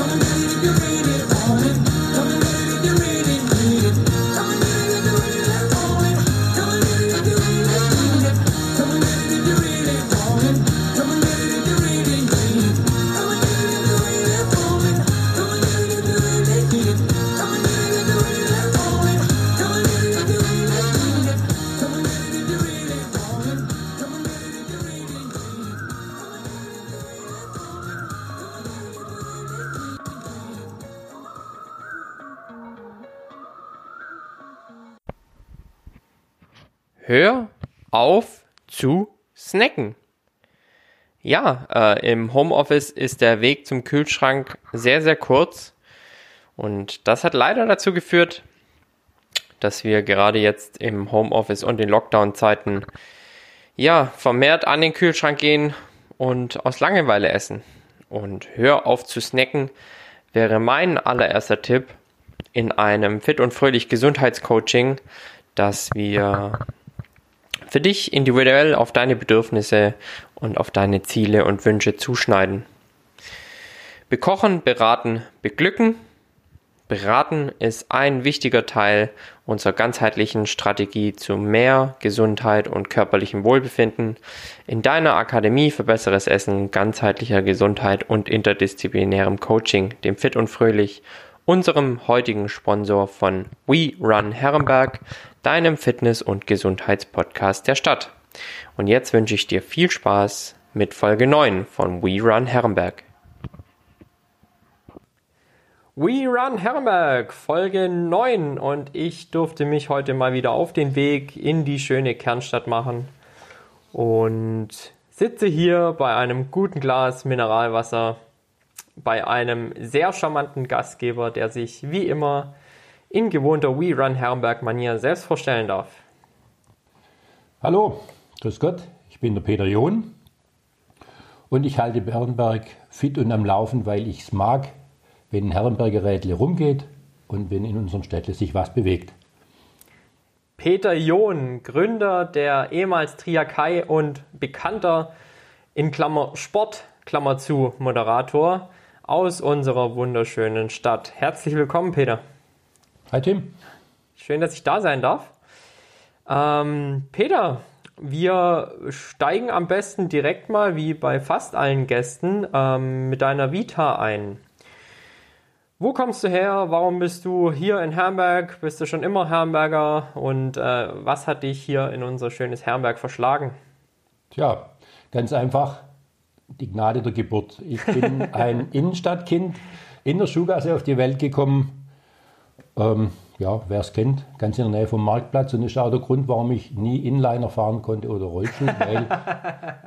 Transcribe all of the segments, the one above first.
Come and get it if you're ready, it, darling. Come and get it. Auf zu snacken. Ja, äh, im Homeoffice ist der Weg zum Kühlschrank sehr, sehr kurz. Und das hat leider dazu geführt, dass wir gerade jetzt im Homeoffice und in Lockdown-Zeiten ja vermehrt an den Kühlschrank gehen und aus Langeweile essen. Und hör auf zu snacken wäre mein allererster Tipp in einem Fit und Fröhlich Gesundheitscoaching, dass wir für dich individuell auf deine Bedürfnisse und auf deine Ziele und Wünsche zuschneiden. Bekochen, beraten, beglücken. Beraten ist ein wichtiger Teil unserer ganzheitlichen Strategie zu mehr Gesundheit und körperlichem Wohlbefinden in deiner Akademie für besseres Essen, ganzheitlicher Gesundheit und interdisziplinärem Coaching, dem Fit und Fröhlich, unserem heutigen Sponsor von We Run Herrenberg, deinem Fitness- und Gesundheitspodcast der Stadt. Und jetzt wünsche ich dir viel Spaß mit Folge 9 von We Run Herrenberg. We Run Herrenberg, Folge 9 und ich durfte mich heute mal wieder auf den Weg in die schöne Kernstadt machen und sitze hier bei einem guten Glas Mineralwasser bei einem sehr charmanten Gastgeber, der sich wie immer in gewohnter We Run Herrenberg-Manier selbst vorstellen darf. Hallo, grüß Gott, ich bin der Peter John und ich halte Herrenberg fit und am Laufen, weil ich es mag, wenn ein Herrenberger Rädle rumgeht und wenn in unserem Städtle sich was bewegt. Peter John, Gründer der ehemals Triakai und bekannter in Klammer Sport, Klammer zu, Moderator aus unserer wunderschönen Stadt. Herzlich willkommen, Peter. Hi Tim. Schön, dass ich da sein darf. Ähm, Peter, wir steigen am besten direkt mal, wie bei fast allen Gästen, ähm, mit deiner Vita ein. Wo kommst du her? Warum bist du hier in Herrenberg? Bist du schon immer Herrenberger? Und äh, was hat dich hier in unser schönes Herrenberg verschlagen? Tja, ganz einfach die Gnade der Geburt. Ich bin ein Innenstadtkind in der Schuhgasse auf die Welt gekommen ähm, ja, wer es kennt, ganz in der Nähe vom Marktplatz. Und das ist auch der Grund, warum ich nie Inliner fahren konnte oder Rollschuh, weil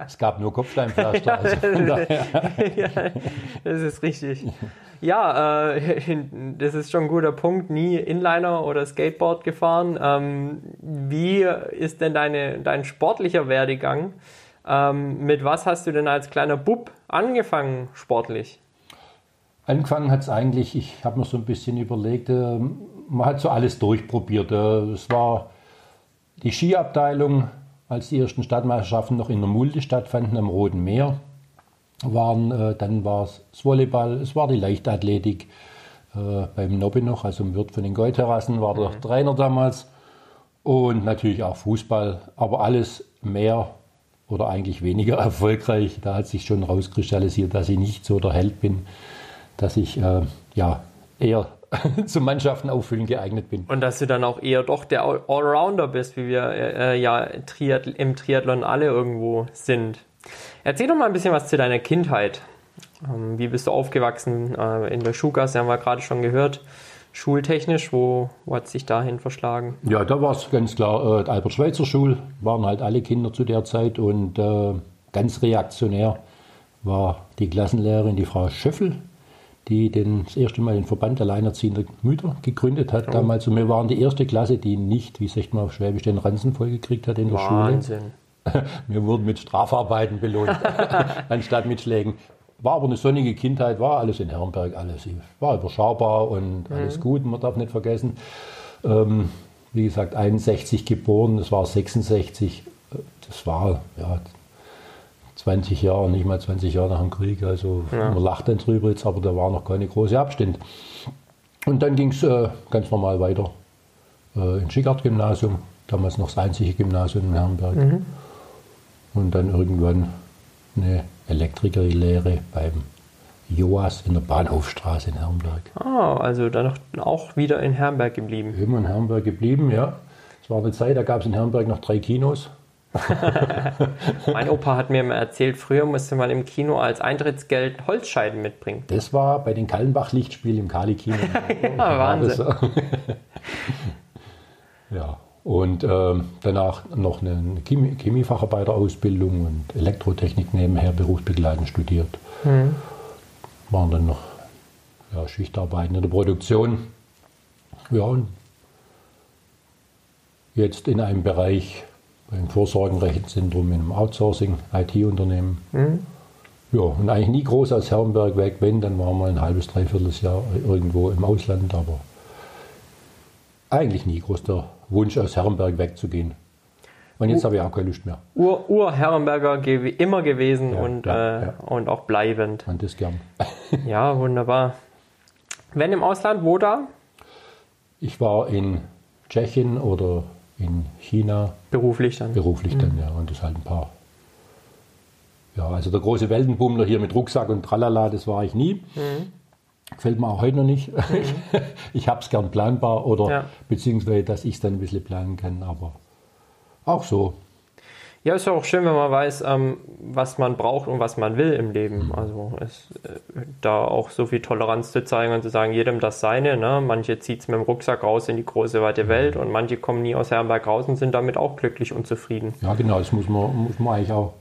es gab nur Kopfsteinpflaster. Ja, also ja, das ist richtig. Ja, äh, das ist schon ein guter Punkt. Nie Inliner oder Skateboard gefahren. Ähm, wie ist denn deine, dein sportlicher Werdegang? Ähm, mit was hast du denn als kleiner Bub angefangen sportlich? Angefangen hat es eigentlich, ich habe mir so ein bisschen überlegt, äh, man hat so alles durchprobiert. Äh, es war die Skiabteilung, als die ersten Stadtmeisterschaften noch in der Mulde stattfanden am Roten Meer. Waren, äh, dann war es das Volleyball, es war die Leichtathletik äh, beim Nobbe noch, also im Wirt von den Goldterrassen war der mhm. Trainer damals. Und natürlich auch Fußball, aber alles mehr oder eigentlich weniger erfolgreich. Da hat sich schon rauskristallisiert, dass ich nicht so der Held bin dass ich äh, ja eher zum Mannschaften auffüllen geeignet bin. Und dass du dann auch eher doch der Allrounder bist, wie wir äh, ja Triath im Triathlon alle irgendwo sind. Erzähl doch mal ein bisschen was zu deiner Kindheit. Ähm, wie bist du aufgewachsen? Äh, in der Schuhgasse haben wir gerade schon gehört. Schultechnisch, wo, wo hat sich dahin verschlagen? Ja, da war es ganz klar, äh, Albert-Schweitzer Schul waren halt alle Kinder zu der Zeit und äh, ganz reaktionär war die Klassenlehrerin, die Frau Schöffel, die den, das erste Mal den Verband Alleinerziehender Mütter gegründet hat. Oh. Damals und wir waren die erste Klasse, die nicht, wie sagt man auf Schwäbisch, den Ransen vollgekriegt hat in der Wahnsinn. Schule. Wir wurden mit Strafarbeiten belohnt, anstatt mit Schlägen. War aber eine sonnige Kindheit, war alles in Herrenberg, alles war überschaubar und mhm. alles gut, man darf nicht vergessen. Ähm, wie gesagt, 61 geboren, das war 66, das war ja, 20 Jahre, nicht mal 20 Jahre nach dem Krieg. Also Ja. man lacht dann drüber jetzt, aber da war noch keine große Abstand. Und dann ging es äh, ganz normal weiter äh, ins Schickert-Gymnasium, damals noch das einzige Gymnasium in Herrenberg. Und dann irgendwann eine Elektrikerlehre beim Joas in der Bahnhofstraße in Herrenberg. Ah, also dann noch, auch wieder in Herrenberg geblieben. Immer in Herrenberg geblieben, ja. Es war eine Zeit, da gab es in Herrenberg noch drei Kinos. Mein Opa hat mir immer erzählt, früher musste man im Kino als Eintrittsgeld Holzscheiben mitbringen. Das war bei den Kallenbach-Lichtspielen im Kali-Kino. Ja, Wahnsinn. ja, und ähm, danach noch eine Chemie Chemiefacharbeiterausbildung und Elektrotechnik nebenher berufsbegleitend studiert. Waren dann noch ja, Schichtarbeiten in der Produktion. Ja, und jetzt in einem Bereich beim Vorsorgenrechenzentrum in einem Outsourcing, IT-Unternehmen. Ja, und eigentlich nie groß aus Herrenberg weg. Wenn, dann waren wir ein halbes, dreiviertel Jahr irgendwo im Ausland, aber eigentlich nie groß der Wunsch, aus Herrenberg wegzugehen. Und jetzt habe ich auch keine Lust mehr. Ur- Ur-Herrenberger gew immer gewesen Ja, und, ja, äh, ja. und auch bleibend. Man das gern. Ja, wunderbar. Wenn im Ausland, wo da? Ich war in Tschechien oder in China Beruflich dann. beruflich dann, ja, und das halt ein paar. Ja, also der große Weltenbummler hier mit Rucksack und Tralala, das war ich nie. Gefällt mir auch heute noch nicht. Ich, ich habe es gern planbar oder Ja. beziehungsweise, dass ich es dann ein bisschen planen kann, aber auch so. Ja, ist ja auch schön, wenn man weiß, ähm, was man braucht und was man will im Leben. Also es, äh, da auch so viel Toleranz zu zeigen und zu sagen, jedem das seine. Ne? Manche zieht es mit dem Rucksack raus in die große weite Welt und manche kommen nie aus Herrenberg raus und sind damit auch glücklich und zufrieden. Ja, genau, das muss man, muss man eigentlich auch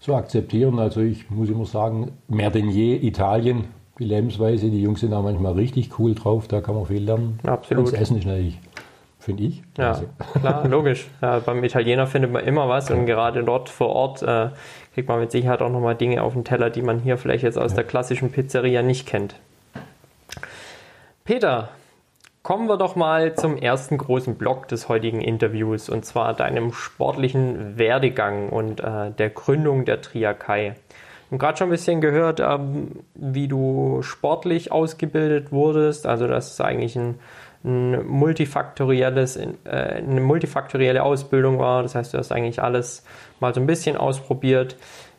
so akzeptieren. Also ich muss immer sagen, mehr denn je Italien, die Lebensweise, die Jungs sind auch manchmal richtig cool drauf, da kann man viel lernen. Absolut. Und das Essen ist natürlich, finde ich, Ja, klasse. klar, logisch. Ja, beim Italiener findet man immer was und gerade dort vor Ort äh, kriegt man mit Sicherheit auch nochmal Dinge auf den Teller, die man hier vielleicht jetzt aus der klassischen Pizzeria nicht kennt. Peter, kommen wir doch mal zum ersten großen Block des heutigen Interviews und zwar deinem sportlichen Werdegang und äh, der Gründung der Triakai. Wir haben gerade schon ein bisschen gehört, ähm, wie du sportlich ausgebildet wurdest, also das ist eigentlich ein ein multifaktorielles, äh, eine multifaktorielle Ausbildung war. Das heißt, du hast eigentlich alles mal so ein bisschen ausprobiert.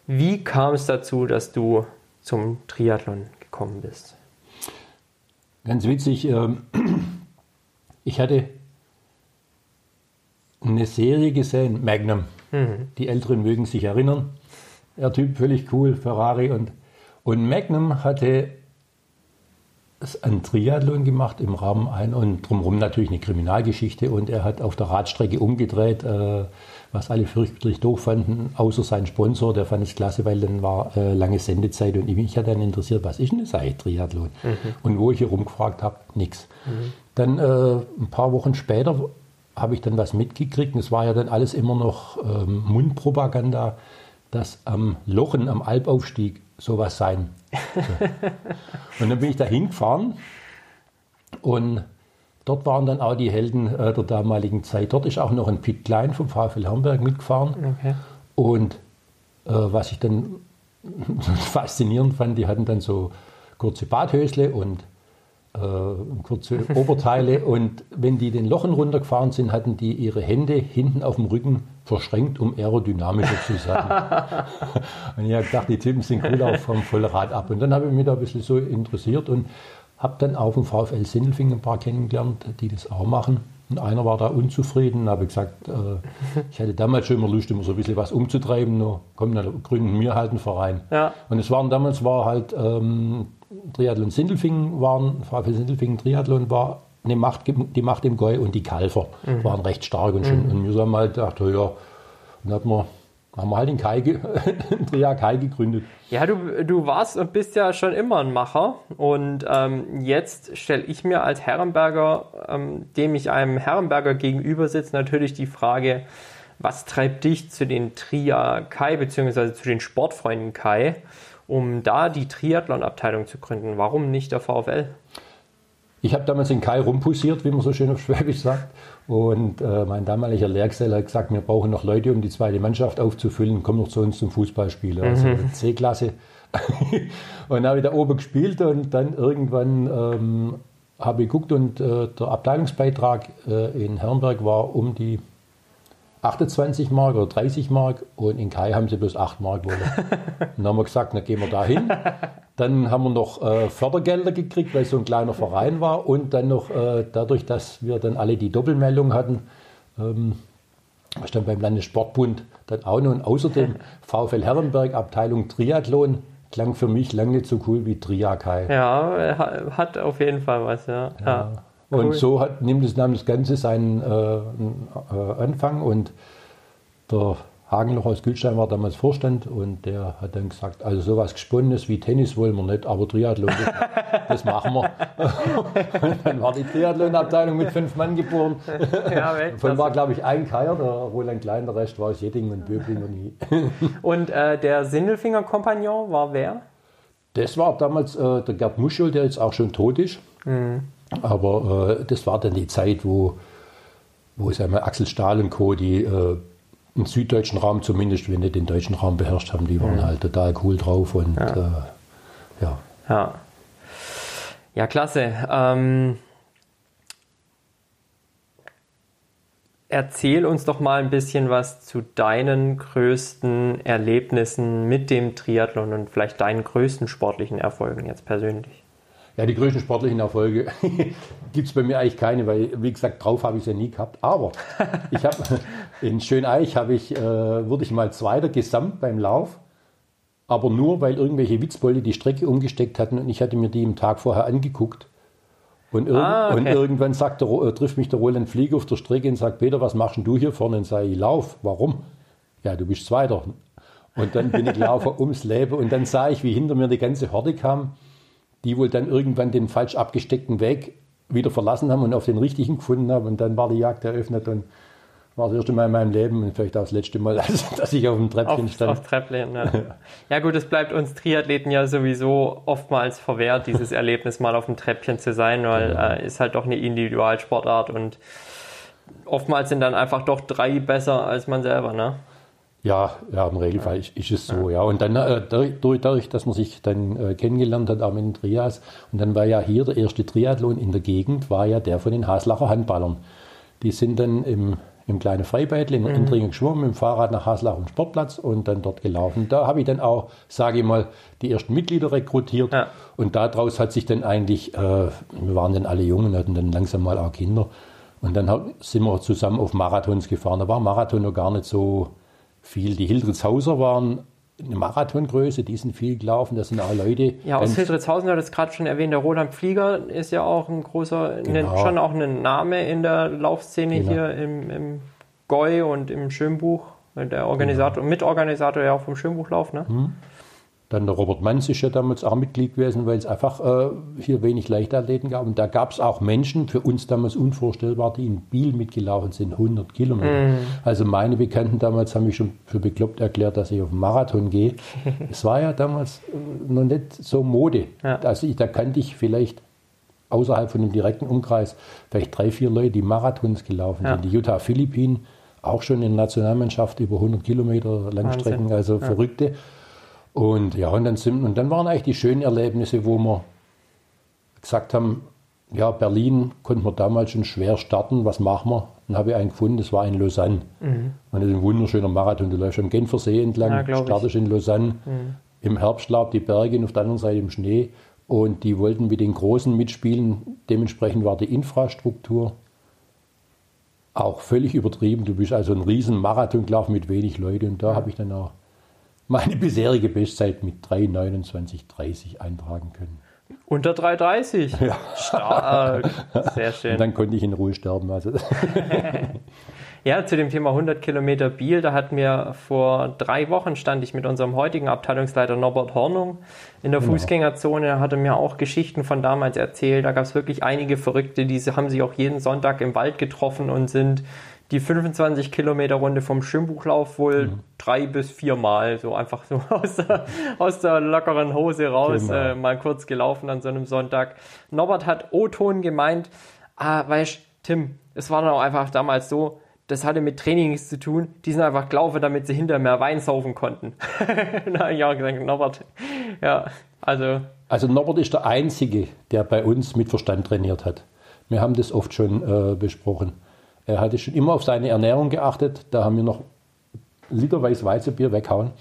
Wie kam es dazu, dass du zum Triathlon gekommen bist? Ganz witzig, ähm, ich hatte eine Serie gesehen, Magnum. Die Älteren mögen sich erinnern. Der Typ völlig cool, Ferrari und, und Magnum hatte ein Triathlon gemacht im Rahmen ein und drumherum natürlich eine Kriminalgeschichte und er hat auf der Radstrecke umgedreht, äh, was alle fürchterlich doof fanden, außer sein Sponsor, der fand es klasse, weil dann war äh, lange Sendezeit und mich hat dann interessiert, was ist denn das eigentlich Triathlon? Und wo ich hier rumgefragt habe, nichts. Dann äh, ein paar Wochen später habe ich dann was mitgekriegt und es war ja dann alles immer noch ähm, Mundpropaganda, dass am Lochen, am Albaufstieg sowas sein. Und dann bin ich da hingefahren und dort waren dann auch die Helden äh, der damaligen Zeit. Dort ist auch noch ein Pitt Klein vom VfL Hamburg mitgefahren. Okay. Und äh, was ich dann faszinierend fand, die hatten dann so kurze Badhösle und kurze Oberteile. und wenn die den Lochen runtergefahren sind, hatten die ihre Hände hinten auf dem Rücken verschränkt, um aerodynamischer zu sein. und ich habe gedacht, die Typen sind cool auch vom Vollrad ab. Und dann habe ich mich da ein bisschen so interessiert und habe dann auf dem VfL Sindelfingen ein paar kennengelernt, die das auch machen. Und einer war da unzufrieden, habe ich gesagt, äh, ich hatte damals schon immer Lust, immer so ein bisschen was umzutreiben. Nur, komm, dann gründen wir halt einen Verein. Ja. Und es waren damals war halt ähm, Triathlon Sindelfingen waren, VfL Sindelfingen Triathlon war eine Macht, die Macht im Goi und die Kalfer waren recht stark und schön. Und wir haben halt gedacht, oh ja, dann hat man, haben wir halt den Kai, den Tria Kai gegründet. Ja, du, du warst und bist ja schon immer ein Macher. Und ähm, jetzt stelle ich mir als Herrenberger, ähm, dem ich einem Herrenberger gegenüber sitze, natürlich die Frage, was treibt dich zu den Tria Kai beziehungsweise zu den Sportfreunden Kai, um da die Triathlon-Abteilung zu gründen? Warum nicht der VfL? Ich habe damals in Kai rumpussiert, wie man so schön auf Schwäbisch sagt. Und äh, mein damaliger Lehrgeselle hat gesagt, wir brauchen noch Leute, um die zweite Mannschaft aufzufüllen. Komm noch zu uns zum Fußballspielen. Also mhm. C-Klasse. und dann habe ich da oben gespielt und dann irgendwann ähm, habe ich geguckt und äh, der Abteilungsbeitrag äh, in Herrenberg war um die 28 Mark oder 30 Mark und in Kai haben sie bloß 8 Mark wollen. dann haben wir gesagt, dann gehen wir da hin. Dann haben wir noch äh, Fördergelder gekriegt, weil es so ein kleiner Verein war und dann noch äh, dadurch, dass wir dann alle die Doppelmeldung hatten, ähm, stand beim Landessportbund dann auch noch und außerdem VfL Herrenberg Abteilung Triathlon klang für mich lange nicht so cool wie Triakai. Ja, hat auf jeden Fall was, ja. ja. ja. Cool. Und so hat, nimmt das, nahm das Ganze seinen äh, äh, Anfang und der Hagenloch aus Gülstein war damals Vorstand und der hat dann gesagt, also sowas Gesponnenes wie Tennis wollen wir nicht, aber Triathlon, das, das machen wir. und dann war die Triathlon-Abteilung mit fünf Mann geboren. Ja, Von war, glaube ich, ein Keier, der Roland Klein, der Rest war aus Jetting und Böbling und nie. und äh, der Sindelfinger-Kompagnon war wer? Das war damals äh, der Gerd Muschel, der jetzt auch schon tot ist. Mhm. Aber äh, das war dann die Zeit, wo, wo sagen wir, Axel Stahl und Co., die äh, im süddeutschen Raum zumindest, wenn nicht den deutschen Raum beherrscht haben, die waren mhm. halt total cool drauf und ja. Äh, ja. ja. Ja, klasse. Ähm, erzähl uns doch mal ein bisschen was zu deinen größten Erlebnissen mit dem Triathlon und vielleicht deinen größten sportlichen Erfolgen jetzt persönlich. Ja, die größten sportlichen Erfolge gibt es bei mir eigentlich keine, weil, wie gesagt, drauf habe ich es ja nie gehabt. Aber ich habe in Schöneich habe ich, äh, wurde ich mal Zweiter gesamt beim Lauf, aber nur, weil irgendwelche Witzbolde die Strecke umgesteckt hatten und ich hatte mir die im Tag vorher angeguckt. Und, irg ah, okay. und irgendwann sagt der, äh, trifft mich der Roland Flieger auf der Strecke und sagt, Peter, was machst du hier vorne? Und sage ich, Lauf. Warum? Ja, du bist Zweiter. Und dann bin ich laufen ums Leben und dann sah ich, wie hinter mir die ganze Horde kam die wohl dann irgendwann den falsch abgesteckten Weg wieder verlassen haben und auf den richtigen gefunden haben. Und dann war die Jagd eröffnet und war das erste Mal in meinem Leben und vielleicht auch das letzte Mal, dass ich auf dem Treppchen auf, stand. Auf Treppchen, ja. ja gut, es bleibt uns Triathleten ja sowieso oftmals verwehrt, dieses Erlebnis mal auf dem Treppchen zu sein, weil ja. äh, ist halt doch eine Individualsportart und oftmals sind dann einfach doch drei besser als man selber, ne? Ja, ja, im Regelfall ist, ist es so, ja. ja. Und dann äh, dadurch, dadurch, dass man sich dann äh, kennengelernt hat, auch mit den Trias, und dann war ja hier der erste Triathlon in der Gegend, war ja der von den Haslacher Handballern. Die sind dann im, im kleinen Freibad in mhm. Intringen geschwommen, mit dem Fahrrad nach Haslach und Sportplatz und dann dort gelaufen. Da habe ich dann auch, sage ich mal, die ersten Mitglieder rekrutiert. Ja. Und daraus hat sich dann eigentlich, äh, wir waren dann alle Jungen, hatten dann langsam mal auch Kinder. Und dann sind wir zusammen auf Marathons gefahren. Da war Marathon noch gar nicht so viel. Die Hildritzhauser waren eine Marathongröße, die sind viel gelaufen, das sind auch Leute. Ja, aus Hildritzhausen, du hattest gerade schon erwähnt, der Roland Flieger ist ja auch ein großer, genau. schon auch ein Name in der Laufszene genau. hier im, im Goi und im Schönbuch. Der Organisator, genau. Mitorganisator ja auch vom Schönbuchlauf, ne? Hm. Dann der Robert Manz ist ja damals auch Mitglied gewesen, weil es einfach äh, hier wenig Leichtathleten gab. Und da gab es auch Menschen, für uns damals unvorstellbar, die in Biel mitgelaufen sind, 100 Kilometer. Mm. Also meine Bekannten damals haben mich schon für bekloppt erklärt, dass ich auf einen Marathon gehe. es war ja damals äh, noch nicht so Mode. Ja. Also ich, da kannte ich vielleicht außerhalb von dem direkten Umkreis vielleicht drei, vier Leute, die Marathons gelaufen ja. sind. Die Utah Philippinen, auch schon in der Nationalmannschaft über 100 Kilometer Langstrecken, Wahnsinn. also ja. Und ja, und dann, sind, und dann waren eigentlich die schönen Erlebnisse, wo wir gesagt haben, ja, Berlin konnten wir damals schon schwer starten, was machen wir? Dann habe ich einen gefunden, das war in Lausanne. Mhm. Und das ist ein wunderschöner Marathon. Du läufst am Genfersee entlang, ja, startest in Lausanne. Mhm. Im Herbst lag die Berge und auf der anderen Seite im Schnee. Und die wollten mit den Großen mitspielen. Dementsprechend war die Infrastruktur auch völlig übertrieben. Du bist also ein riesen Marathon gelaufen mit wenig Leuten. Und da habe ich dann auch meine bisherige Bestzeit mit 3,29,30 eintragen können. Unter 3,30? Ja. Stark. Sehr schön. Und dann konnte ich in Ruhe sterben. Also. ja, zu dem Thema 100 Kilometer Biel, da hat mir vor drei Wochen stand ich mit unserem heutigen Abteilungsleiter Norbert Hornung in der genau. Fußgängerzone. Er hatte mir auch Geschichten von damals erzählt. Da gab es wirklich einige Verrückte, die haben sich auch jeden Sonntag im Wald getroffen und sind die 25 Kilometer Runde vom Schwimmbuchlauf wohl mhm. drei bis vier Mal, so einfach so aus der, aus der lockeren Hose raus, genau. äh, mal kurz gelaufen an so einem Sonntag. Norbert hat O-Ton gemeint, ah, weißt Tim, es war dann auch einfach damals so, das hatte mit Training nichts zu tun. Die sind einfach gelaufen, damit sie hinterher mehr Wein saufen konnten. ich auch gesagt, Norbert, ja, also. Also Norbert ist der Einzige, der bei uns mit Verstand trainiert hat. Wir haben das oft schon äh, besprochen. Er hatte schon immer auf seine Ernährung geachtet. Da haben wir noch literweise Weizenbier weghauen.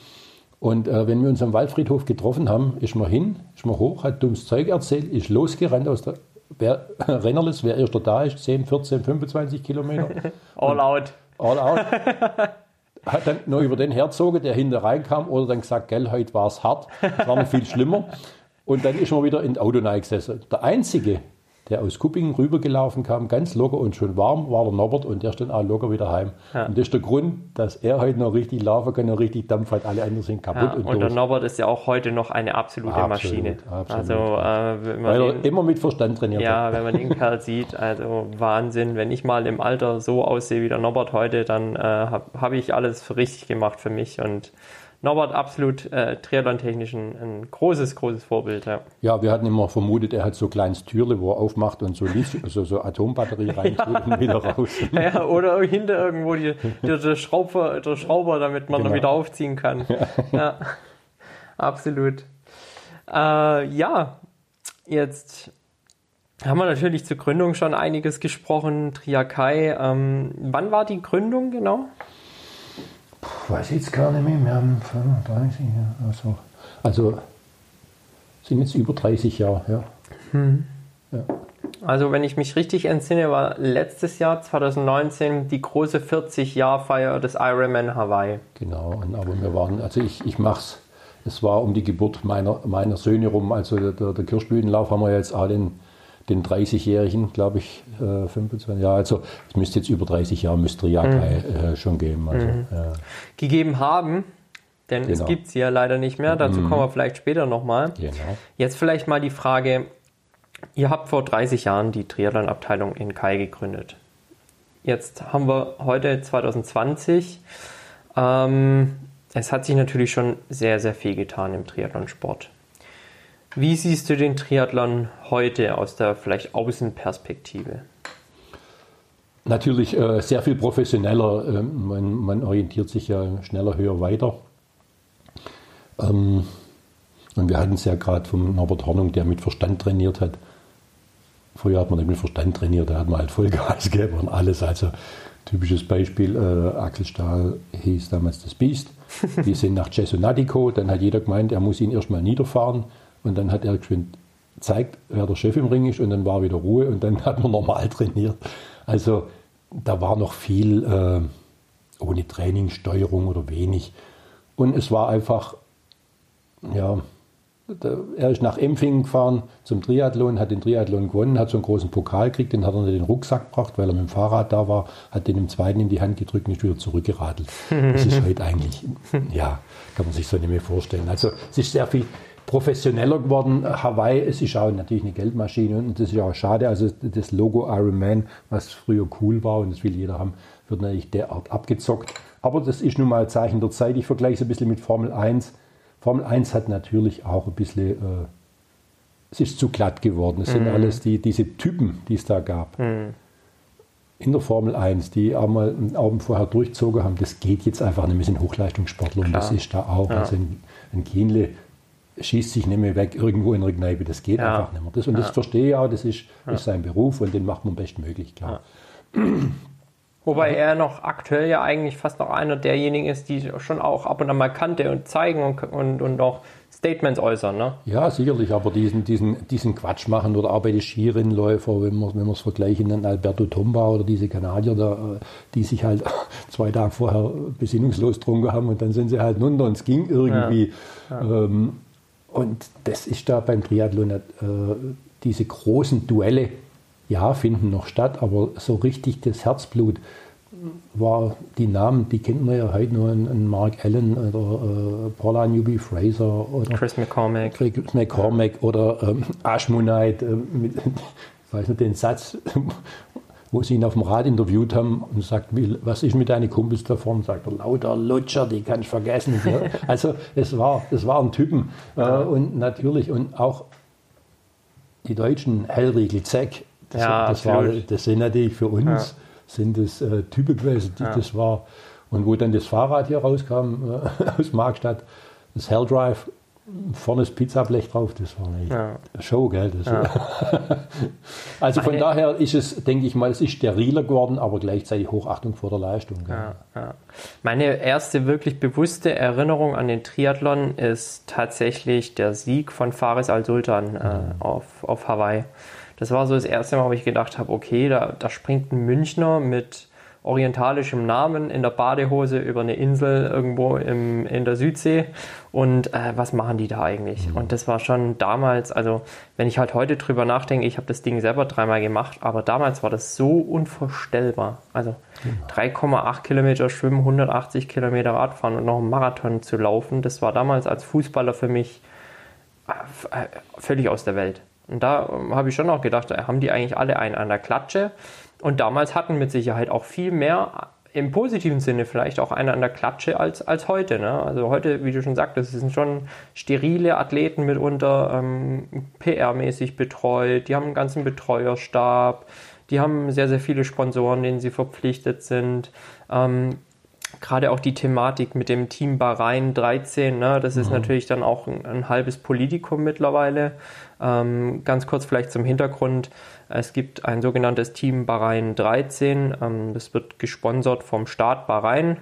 Und äh, wenn wir uns am Waldfriedhof getroffen haben, ist man hin, ist man hoch, hat dummes Zeug erzählt, ist losgerannt aus der wer, Rennerlist, wer erst da ist, 10, 14, 25 Kilometer. all out. All out. Hat dann noch über den herzogen, der hinter reinkam, oder dann gesagt, gell, heute war es hart, es war noch viel schlimmer. Und dann ist man wieder in das Auto gesessen. Der Einzige, der aus Kuppingen rübergelaufen kam, ganz locker und schon warm, war der Norbert und der ist dann auch locker wieder heim. Ja. Und das ist der Grund, dass er heute noch richtig laufen kann und richtig Dampf hat. Alle anderen sind kaputt. Ja, und, und der Norbert ist ja auch heute noch eine absolute absolut, Maschine. Absolut. Also, äh, Weil er immer mit Verstand trainiert Ja, hat. wenn man den Kerl sieht, also Wahnsinn. Wenn ich mal im Alter so aussehe wie der Norbert heute, dann äh, habe hab ich alles richtig gemacht für mich und Norbert absolut äh, triathlon-technisch ein, ein, großes, großes Vorbild. Ja. ja, wir hatten immer vermutet, er hat so ein kleines Türle, wo er aufmacht und so, so, so Atombatterie reintut ja. und wieder raus. Ja, oder hinter irgendwo die, die, der, Schrauber, der Schrauber, damit man genau. wieder aufziehen kann. Ja, ja absolut. Äh, ja, jetzt haben wir natürlich zur Gründung schon einiges gesprochen. Triakai. Ähm, wann war die Gründung genau? Weiß jetzt gar nicht mehr, wir haben 35 also, also sind jetzt über 30 Jahre, ja. Hm. ja. Also wenn ich mich richtig entsinne, war letztes Jahr 2019 die große 40-Jahr-Feier des Ironman Hawaii. Genau, aber wir waren, also ich, ich mache es, es war um die Geburt meiner, meiner Söhne rum, also der, der Kirschblütenlauf haben wir jetzt auch den den 30-Jährigen, glaube ich, äh, 25 Jahre. Also es müsste jetzt über 30 Jahre müsste Riakai mhm. äh, schon geben. Also, mhm. ja. Gegeben haben, denn genau. es gibt sie ja leider nicht mehr. Dazu mhm. kommen wir vielleicht später nochmal. Genau. Jetzt vielleicht mal die Frage, ihr habt vor 30 Jahren die Triathlon-Abteilung in Kai gegründet. Jetzt haben wir heute 2020. Ähm, es hat sich natürlich schon sehr, sehr viel getan im Triathlonsport. Wie siehst du den Triathlon heute aus der vielleicht Außenperspektive? Natürlich äh, sehr viel professioneller. Äh, man, man, orientiert sich ja schneller, höher, weiter. Ähm, und wir hatten es ja gerade vom Norbert Hornung, der mit Verstand trainiert hat. Früher hat man nicht mit Verstand trainiert, da hat man halt Vollgas gegeben und alles. Also typisches Beispiel, äh, Axel Stahl hieß damals das Biest. Die sind nach Cesonatico, dann hat jeder gemeint, er muss ihn erstmal niederfahren. Und dann hat er geschwind gezeigt, wer der Chef im Ring ist und dann war wieder Ruhe und dann hat man normal trainiert. Also da war noch viel äh, ohne Trainingssteuerung oder wenig. Und es war einfach, ja, er ist nach Empfingen gefahren zum Triathlon, hat den Triathlon gewonnen, hat so einen großen Pokal gekriegt, den hat er in den Rucksack gebracht, weil er mit dem Fahrrad da war, hat den im zweiten in die Hand gedrückt und ist wieder zurückgeradelt. Das ist heute eigentlich, ja, kann man sich so nicht mehr vorstellen. Also es ist sehr viel, professioneller geworden. Hawaii, es ist auch natürlich eine Geldmaschine und das ist auch schade. Also das Logo Iron Man, was früher cool war und das will jeder haben, wird natürlich derart abgezockt. Aber das ist nun mal Zeichen der Zeit. Ich vergleiche es ein bisschen mit Formel 1. Formel 1 hat natürlich auch ein bisschen, äh, es ist zu glatt geworden. Es mhm. sind alles die, diese Typen, die es da gab. Mhm. In der Formel 1, die einmal einen Augen vorher durchzogen haben, das geht jetzt einfach nicht. Wir sind Hochleistungssportler und das ist da auch. Ja. Also ein, ein Kienle schießt sich nicht mehr weg irgendwo in der Kneipe. Das geht ja. einfach nicht mehr. Das, und ja. das verstehe ich auch, das ist, ja. ist sein Beruf und den macht man bestmöglich, klar. Wobei er noch aktuell ja eigentlich fast noch einer derjenigen ist, die schon auch ab und an mal kannte und zeigen und, und, und auch Statements äußern. Ne? Ja, sicherlich, aber diesen, diesen, diesen Quatsch machen oder auch bei den Skirennläufer, wenn wir wenn es vergleichen, dann Alberto Tomba oder diese Kanadier, da, die sich halt zwei Tage vorher besinnungslos getrunken haben und dann sind sie halt runter und es ging irgendwie. Ja. Ja. Ähm, und das ist da beim Triathlon, äh, diese großen Duelle, ja, finden noch statt, aber so richtig das Herzblut war die Namen, die kennt man ja heute nur an, Mark Allen oder äh, Paula Newby Fraser oder Chris McCormack, Chris McCormack oder ähm, Ashmonite, äh, mit, ich weiß nicht den Satz, wo sie ihn auf dem Rad interviewt haben und sagt, was ist mit deinen Kumpels da vorne? Sagt er, lauter Lutscher, die kann ich vergessen. also es war, es waren Typen äh, und natürlich und auch die Deutschen, Hellriegel, Zeck, das, ja, das, war, das sind natürlich für uns, ja. sind das äh, Typen gewesen, die, ja. das war, und wo dann das Fahrrad hier rauskam äh, aus Markstadt, das Hell Drive, vorne das Pizzablech drauf, das war eine ja. Show, gell? Ja. also von Meine, daher ist es, denke ich mal, es ist steriler geworden, aber gleichzeitig Hochachtung vor der Leistung. Ja, Meine erste wirklich bewusste Erinnerung an den Triathlon ist tatsächlich der Sieg von Faris Al-Sultan äh, mhm. auf, auf Hawaii. Das war so das erste Mal, wo ich gedacht habe, okay, da, da springt ein Münchner mit orientalischem Namen in der Badehose über eine Insel irgendwo im, in der Südsee. Und äh, was machen die da eigentlich? Mhm. Und das war schon damals, also wenn ich halt heute drüber nachdenke, ich habe das Ding selber dreimal gemacht, aber damals war das so unvorstellbar. Also 3,8 Kilometer schwimmen, 180 Kilometer Radfahren und noch einen Marathon zu laufen, das war damals als Fußballer für mich äh, äh völlig aus der Welt. Und da ähm, habe ich schon auch gedacht, äh, haben die eigentlich alle einen an der Klatsche? Und damals hatten mit Sicherheit auch viel mehr im positiven Sinne vielleicht auch einer an der Klatsche als, als heute. Ne? Also heute, wie du schon sagtest, sind schon sterile Athleten mitunter ähm, PR-mäßig betreut, die haben einen ganzen Betreuerstab, die haben sehr, sehr viele Sponsoren, denen sie verpflichtet sind. Ähm, Gerade auch die Thematik mit dem Team Bahrain 13, ne? das ist mhm. natürlich dann auch ein, ein halbes Politikum mittlerweile. Ähm, ganz kurz vielleicht zum Hintergrund. Es gibt ein sogenanntes Team Bahrain 13. Ähm, das wird gesponsert vom Staat Bahrain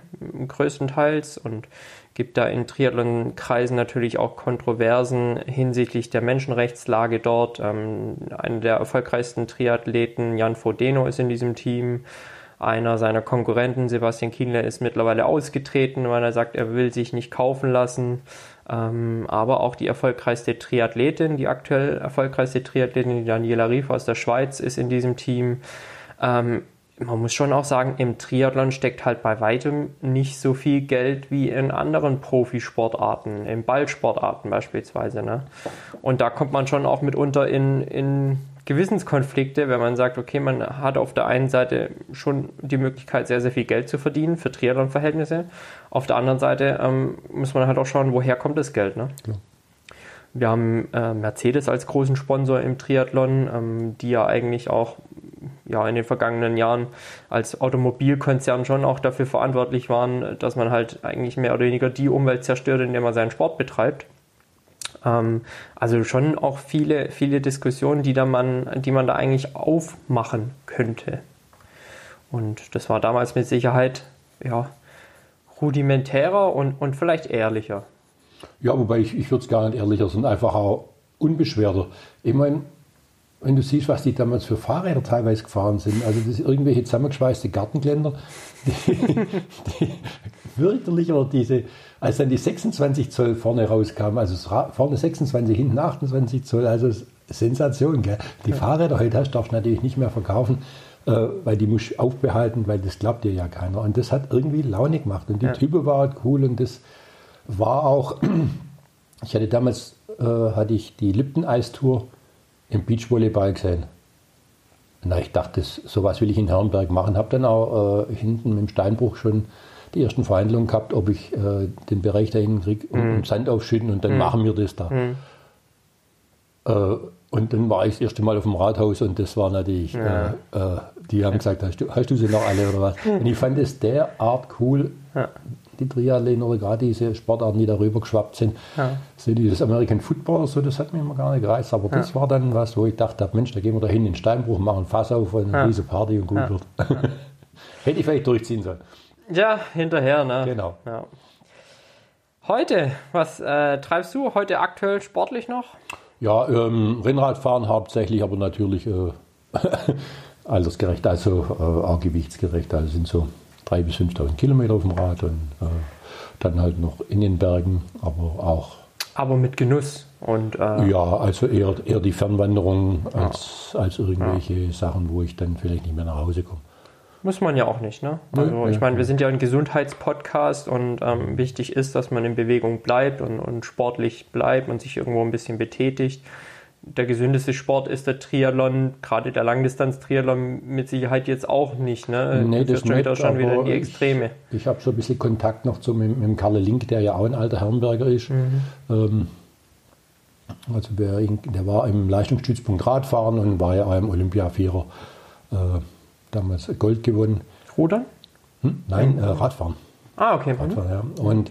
größtenteils und gibt da in Triathlon-Kreisen natürlich auch Kontroversen hinsichtlich der Menschenrechtslage dort. Ähm, einer der erfolgreichsten Triathleten, Jan Frodeno, ist in diesem Team. Einer seiner Konkurrenten, Sebastian Kienle, ist mittlerweile ausgetreten, weil er sagt, er will sich nicht kaufen lassen. Ähm, aber auch die erfolgreichste Triathletin, die aktuell erfolgreichste Triathletin, Daniela Rief aus der Schweiz, ist in diesem Team. Ähm, man muss schon auch sagen, im Triathlon steckt halt bei weitem nicht so viel Geld wie in anderen Profisportarten, in Ballsportarten beispielsweise. Ne? Und da kommt man schon auch mitunter in, in Gewissenskonflikte, wenn man sagt, okay, man hat auf der einen Seite schon die Möglichkeit, sehr, sehr viel Geld zu verdienen für Triathlon-Verhältnisse. Auf der anderen Seite ähm, muss man halt auch schauen, woher kommt das Geld. Ne? Ja. Wir haben äh, Mercedes als großen Sponsor im Triathlon, ähm, die ja eigentlich auch ja, in den vergangenen Jahren als Automobilkonzern schon auch dafür verantwortlich waren, dass man halt eigentlich mehr oder weniger die Umwelt zerstört, indem man seinen Sport betreibt. Ähm, also schon auch viele, viele Diskussionen, die, da man, die man da eigentlich aufmachen könnte. Und das war damals mit Sicherheit ja, rudimentärer und, und vielleicht ehrlicher. Ja, wobei ich, ich würde es gar nicht ehrlicher, sondern einfach auch unbeschwerter. Ich meine, wenn du siehst, was die damals für Fahrräder teilweise gefahren sind, also das irgendwelche zusammengeschweißte Gartengeländer, die, die fürchterlich, aber diese, als dann die 26 Zoll vorne rauskam, also vorne 26, hinten 28 Zoll, also Sensation, gell? Die ja. Fahrräder heute hast, darfst du natürlich nicht mehr verkaufen, äh, weil die musst du aufbehalten, weil das glaubt dir ja keiner. Und das hat irgendwie Laune gemacht und die ja. Type war halt cool und das war auch, ich hatte damals, äh, hatte ich die Lipton-Eistour im Beachvolleyball gesehen. Na, ich dachte, das, sowas will ich in Herrenberg machen. Habe dann auch äh, hinten dem Steinbruch schon die ersten Verhandlungen gehabt, ob ich äh, den Bereich da hinten kriege und, mhm. Sand aufschütten und dann mhm. machen wir das da. Mhm. Äh, und dann war ich das erste Mal auf dem Rathaus und das war natürlich, ja. Äh, äh, die haben gesagt, hast du, hast du sie noch alle oder was? Und ich fand es derart cool, ja die Triathleten oder gerade diese Sportarten, die darüber geschwappt sind. Ja. So dieses American Football, so, das hat mich immer gar nicht gereizt. Aber ja. das war dann was, wo ich dachte, Mensch, da gehen wir da hin in den Steinbruch, machen Fass auf und ja. diese Party und gut wird. Hätte ich vielleicht durchziehen sollen. Ja, hinterher, ne? Genau. Ja. Heute, was äh, treibst du heute aktuell sportlich noch? Ja, ähm, Rennradfahren hauptsächlich, aber natürlich äh, altersgerecht, also äh, auch gewichtsgerecht. Also sind so 3.000 bis 5.000 Kilometer auf dem Rad und äh, dann halt noch in den Bergen, aber auch. Aber mit Genuss und. Äh, ja, also eher, eher die Fernwanderung als, ja. als irgendwelche ja. Sachen, wo ich dann vielleicht nicht mehr nach Hause komme. Muss man ja auch nicht, ne? Also ich meine, wir sind ja ein Gesundheitspodcast und ähm, wichtig ist, dass man in Bewegung bleibt und, und sportlich bleibt und sich irgendwo ein bisschen betätigt der gesündeste Sport ist der Triathlon, gerade der Langdistanz-Triathlon mit Sicherheit jetzt auch nicht. Ne? Nee, das schon wieder, nicht, schon wieder in die Extreme. Ich, ich habe so ein bisschen Kontakt noch zu mit, mit Karle Link, der ja auch ein alter Herrenberger ist. Mhm. Ähm, also der, der war im Leistungsstützpunkt Radfahren und war ja auch im Olympiavierer äh, damals Gold gewonnen. Rudern? Hm? Nein, äh, Radfahren. Ah, okay. Mhm. Radfahren ja. Und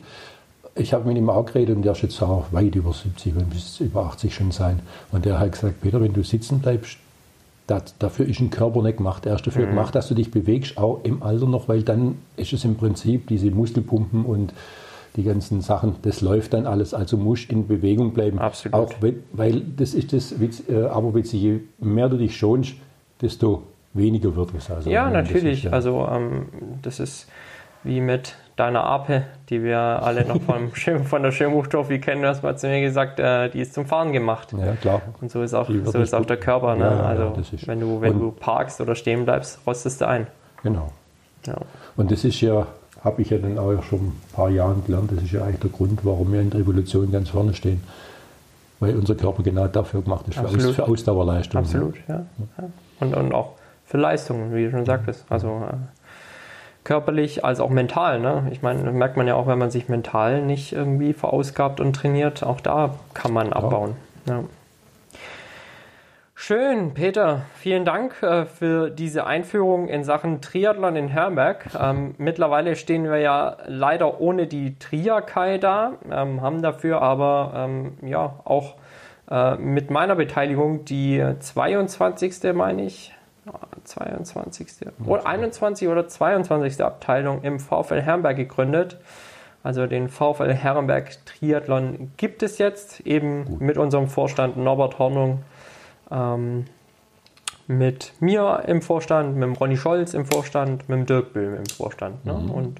ich habe mit ihm auch geredet und der ist jetzt auch weit über 70 und bis über 80 schon sein. Und der hat gesagt, Peter, wenn du sitzen bleibst, das, dafür ist ein Körper nicht gemacht. Er ist dafür gemacht, dass du dich bewegst, auch im Alter noch, weil dann ist es im Prinzip diese Muskelpumpen und die ganzen Sachen, das läuft dann alles. Also musst in Bewegung bleiben. Absolut. Auch wenn, weil das ist das äh, aber witzig, je mehr du dich schonst, desto weniger wird es. Also, Ja, natürlich. ist, ja. Also ähm, das ist wie mit deiner Ape, die wir alle noch vom Schirm, von der Schirmbuchtrophy kennen. Du hast mal zu mir gesagt, äh, die ist zum Fahren gemacht. ja, klar. Und so ist auch, so ist auch der Körper. Ne? Ja, also wenn du, wenn du parkst oder stehen bleibst, rostest du ein. Genau. Ja. Und das ist ja, habe ich ja dann auch schon ein paar Jahren gelernt, das ist ja eigentlich der Grund, warum wir in der Evolution ganz vorne stehen. Weil unser Körper genau dafür gemacht ist, für, Aus, Absolut. für Ausdauerleistung. Absolut, ja. ja. Und, und auch für Leistungen, wie du schon sagtest. Also äh, körperlich als auch mental. Ne? Ich meine, das merkt man ja auch, wenn man sich mental nicht irgendwie verausgabt und trainiert. Auch da kann man abbauen. Ja. Schön, Peter. Vielen Dank äh, für diese Einführung in Sachen Triathlon in Herberg. Ähm, mittlerweile stehen wir ja leider ohne die Triakai da, ähm, haben dafür aber ähm, ja auch äh, mit meiner Beteiligung die 22. meine ich. Ah, 22. Oder 21 oder 22. Abteilung im VfL Herrenberg gegründet. Also den VfL Herrenberg Triathlon gibt es jetzt eben mit unserem Vorstand Norbert Hornung, ähm, mit mir im Vorstand, mit dem Ronny Scholz im Vorstand, mit dem Dirk Böhm im Vorstand. Ne? Und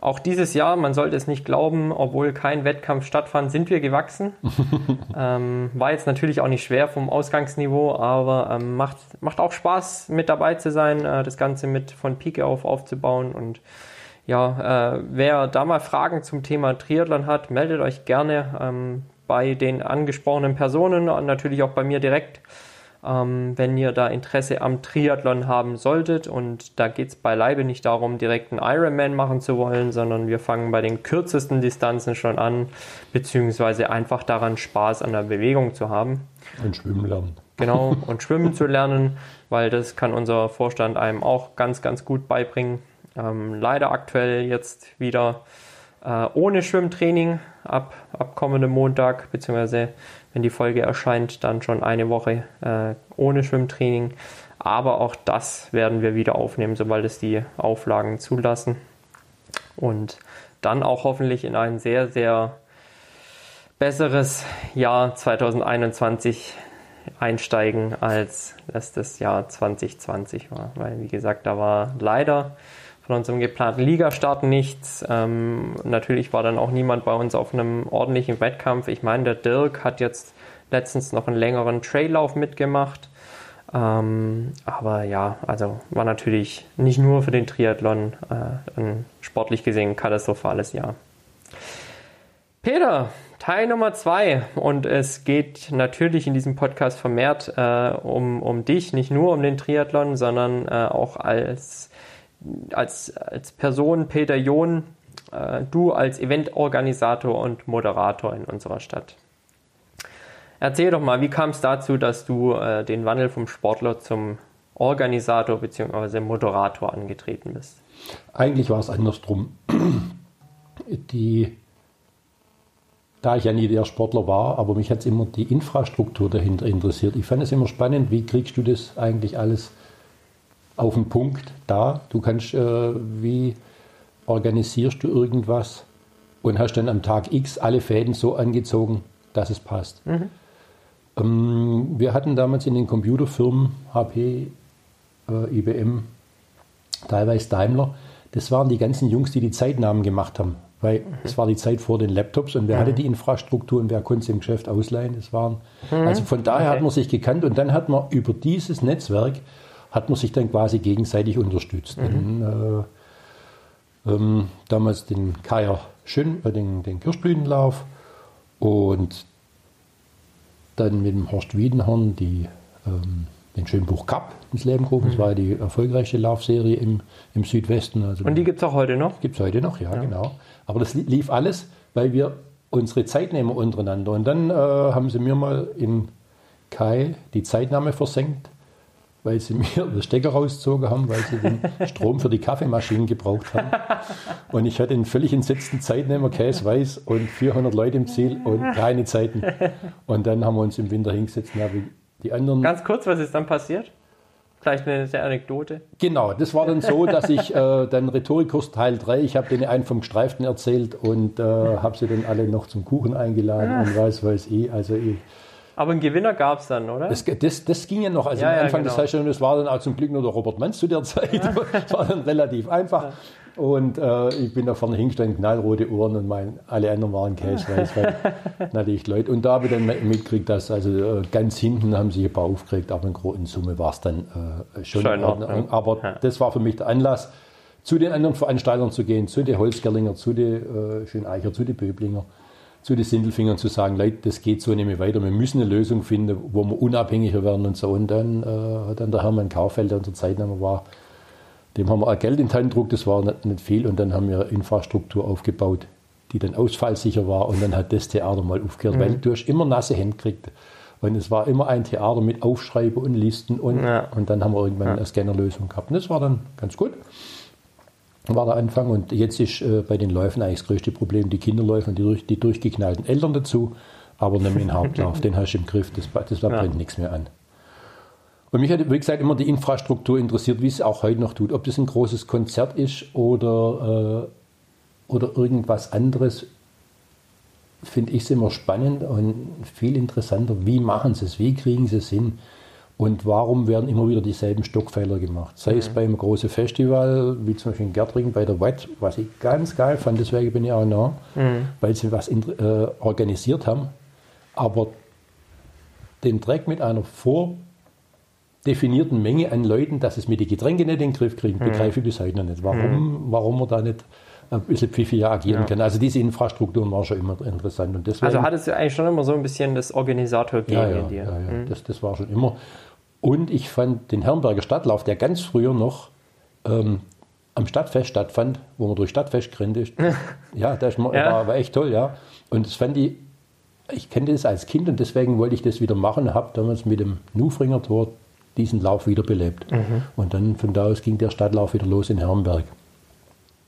auch dieses Jahr, man sollte es nicht glauben, obwohl kein Wettkampf stattfand, sind wir gewachsen. ähm, war jetzt natürlich auch nicht schwer vom Ausgangsniveau, aber ähm, macht, macht auch Spaß, mit dabei zu sein, äh, das Ganze mit von Pike auf aufzubauen. Und ja, äh, wer da mal Fragen zum Thema Triathlon hat, meldet euch gerne ähm, bei den angesprochenen Personen und natürlich auch bei mir direkt ähm, wenn ihr da Interesse am Triathlon haben solltet. Und da geht es beileibe nicht darum, direkt einen Ironman machen zu wollen, sondern wir fangen bei den kürzesten Distanzen schon an, beziehungsweise einfach daran Spaß an der Bewegung zu haben. Und schwimmen lernen. Genau, und schwimmen zu lernen, weil das kann unser Vorstand einem auch ganz, ganz gut beibringen. Ähm, leider aktuell jetzt wieder äh, ohne Schwimmtraining ab, ab kommendem Montag, beziehungsweise wenn die Folge erscheint, dann schon eine Woche äh, ohne Schwimmtraining. Aber auch das werden wir wieder aufnehmen, sobald es die Auflagen zulassen. Und dann auch hoffentlich in ein sehr, sehr besseres Jahr 2021 einsteigen, als es das Jahr 2020 war. Weil, wie gesagt, da war leider von unserem geplanten Ligastart nichts. Ähm, natürlich war dann auch niemand bei uns auf einem ordentlichen Wettkampf. Ich meine, der Dirk hat jetzt letztens noch einen längeren Traillauf mitgemacht. Ähm, aber ja, also war natürlich nicht nur für den Triathlon äh, ein sportlich gesehen katastrophales Jahr. Peter, Teil Nummer zwei. Und es geht natürlich in diesem Podcast vermehrt äh, um, um dich, nicht nur um den Triathlon, sondern äh, auch als, als, als Person, Peter John, äh, du als Eventorganisator und Moderator in unserer Stadt. Erzähl doch mal, wie kam es dazu, dass du äh, den Wandel vom Sportler zum Organisator bzw. Moderator angetreten bist? Eigentlich war es andersrum. Die, da ich ja nie der Sportler war, aber mich hat es immer die Infrastruktur dahinter interessiert. Ich fand es immer spannend, wie kriegst du das eigentlich alles auf den Punkt da? Du kannst, äh, wie organisierst du irgendwas und hast dann am Tag X alle Fäden so angezogen, dass es passt. Ähm, wir hatten damals in den Computerfirmen HP, äh, IBM, teilweise Daimler, das waren die ganzen Jungs, die die Zeitnamen gemacht haben. Weil es war die Zeit vor den Laptops und wer hatte die Infrastruktur und wer konnte sie im Geschäft ausleihen. Das waren, also von daher hat man sich gekannt und dann hat man über dieses Netzwerk hat man sich dann quasi gegenseitig unterstützt. Dann, äh, ähm, damals den Kaya Schön, äh, den, den Kirschblütenlauf und dann mit dem Horst Wiedenhorn die, ähm, den Schönbuch Cup ins Leben gerufen. Das war die erfolgreichste Laufserie im, im Südwesten. Also Und die gibt es auch heute noch? Gibt es heute noch, ja, ja, genau. Aber das lief alles, weil wir unsere Zeit nehmen untereinander. Und dann äh, haben sie mir mal in Kai die Zeitnahme versenkt weil sie mir den Stecker rausgezogen haben, weil sie den Strom für die Kaffeemaschinen gebraucht haben. Und ich hatte einen völlig entsetzten Zeitnehmer, Käse weiß und 400 Leute im Ziel und keine Zeiten. Und dann haben wir uns im Winter hingesetzt und haben die anderen. Ganz kurz, was ist dann passiert? Vielleicht eine Anekdote. Genau, das war dann so, dass ich äh, dann Rhetorikkurs Teil 3, ich habe denen einen vom Gestreiften erzählt und äh, habe sie dann alle noch zum Kuchen eingeladen ah. und weiß, weiß ich. Also ich, aber einen Gewinner gab es dann, oder? Das, das, das, ging ja noch. Also ja, am Anfang ja, genau. des Sessions, das war dann auch zum Glück nur der Robert Manz zu der Zeit. das war dann relativ einfach. Und äh, ich bin da vorne hingestanden, knallrote Uhren und mein, alle anderen waren Käseweiß, weil natürlich Leute. Und da habe ich dann mitgekriegt, dass also äh, ganz hinten haben sich ein paar aufgeregt, aber in großen Summe war es dann äh, schon in Ordnung. Aber ja. das war für mich der Anlass, zu den anderen Veranstaltern zu gehen, zu den Holzgerlinger, zu den äh, Schöneicher, zu den Böblinger zu den Sindelfingern zu sagen, Leute, das geht so nicht mehr weiter, wir müssen eine Lösung finden, wo wir unabhängiger werden und so. Und dann äh, hat dann der Hermann Kaufeld, der unser Zeitnehmer war, dem haben wir auch Geld in die Hand gedruckt, das war nicht, nicht, viel. Und dann haben wir Infrastruktur aufgebaut, die dann ausfallsicher war. Und dann hat das Theater mal aufgehört, mhm. weil du hast immer nasse Hände gekriegt. Und es war immer ein Theater mit Aufschreiben und Listen. Und, ja. und dann haben wir irgendwann ja. eine Scannerlösung gehabt. Und das war dann ganz gut war der Anfang. Und jetzt ist äh, bei den Läufen eigentlich das größte Problem die Kinderläufe und die, durch, die durchgeknallten Eltern dazu. Aber mehr den Hauptlauf, den hast du im Griff, das, das da brennt ja. nichts mehr an. Und mich hat, wie gesagt, immer die Infrastruktur interessiert, wie es auch heute noch tut. Ob das ein großes Konzert ist oder, äh, oder irgendwas anderes, finde ich es immer spannend und viel interessanter. Wie machen sie es? Wie kriegen sie es hin? Und warum werden immer wieder dieselben Stockfehler gemacht? Sei mhm. es beim großen Festival, wie zum Beispiel in Gärtringen bei der Wet, was ich ganz geil fand, deswegen bin ich auch da, mhm. weil sie was in, äh, organisiert haben. Aber den Dreck mit einer vordefinierten Menge an Leuten, dass es mit den Getränken nicht in den Griff kriegen, mhm. begreife ich bis heute noch nicht. Warum, mhm. warum man da nicht ein bisschen pfiffiger agieren ja. kann. Also diese Infrastruktur war schon immer interessant. Und deswegen, also hattest du eigentlich schon immer so ein bisschen das Organisator-Gehen ja, ja, in dir? Ja, ja. Mhm. Das, das war schon immer. Und ich fand den Herrenberger Stadtlauf, der ganz früher noch ähm, am Stadtfest stattfand, wo man durch Stadtfest gerannt ist. ja, das ja. War, war, echt toll, ja. Und das fand ich, ich kenne das als Kind und deswegen wollte ich das wieder machen, habe damals mit dem Nufringer Tor diesen Lauf wiederbelebt. Mhm. Und dann von da aus ging der Stadtlauf wieder los in Herrenberg.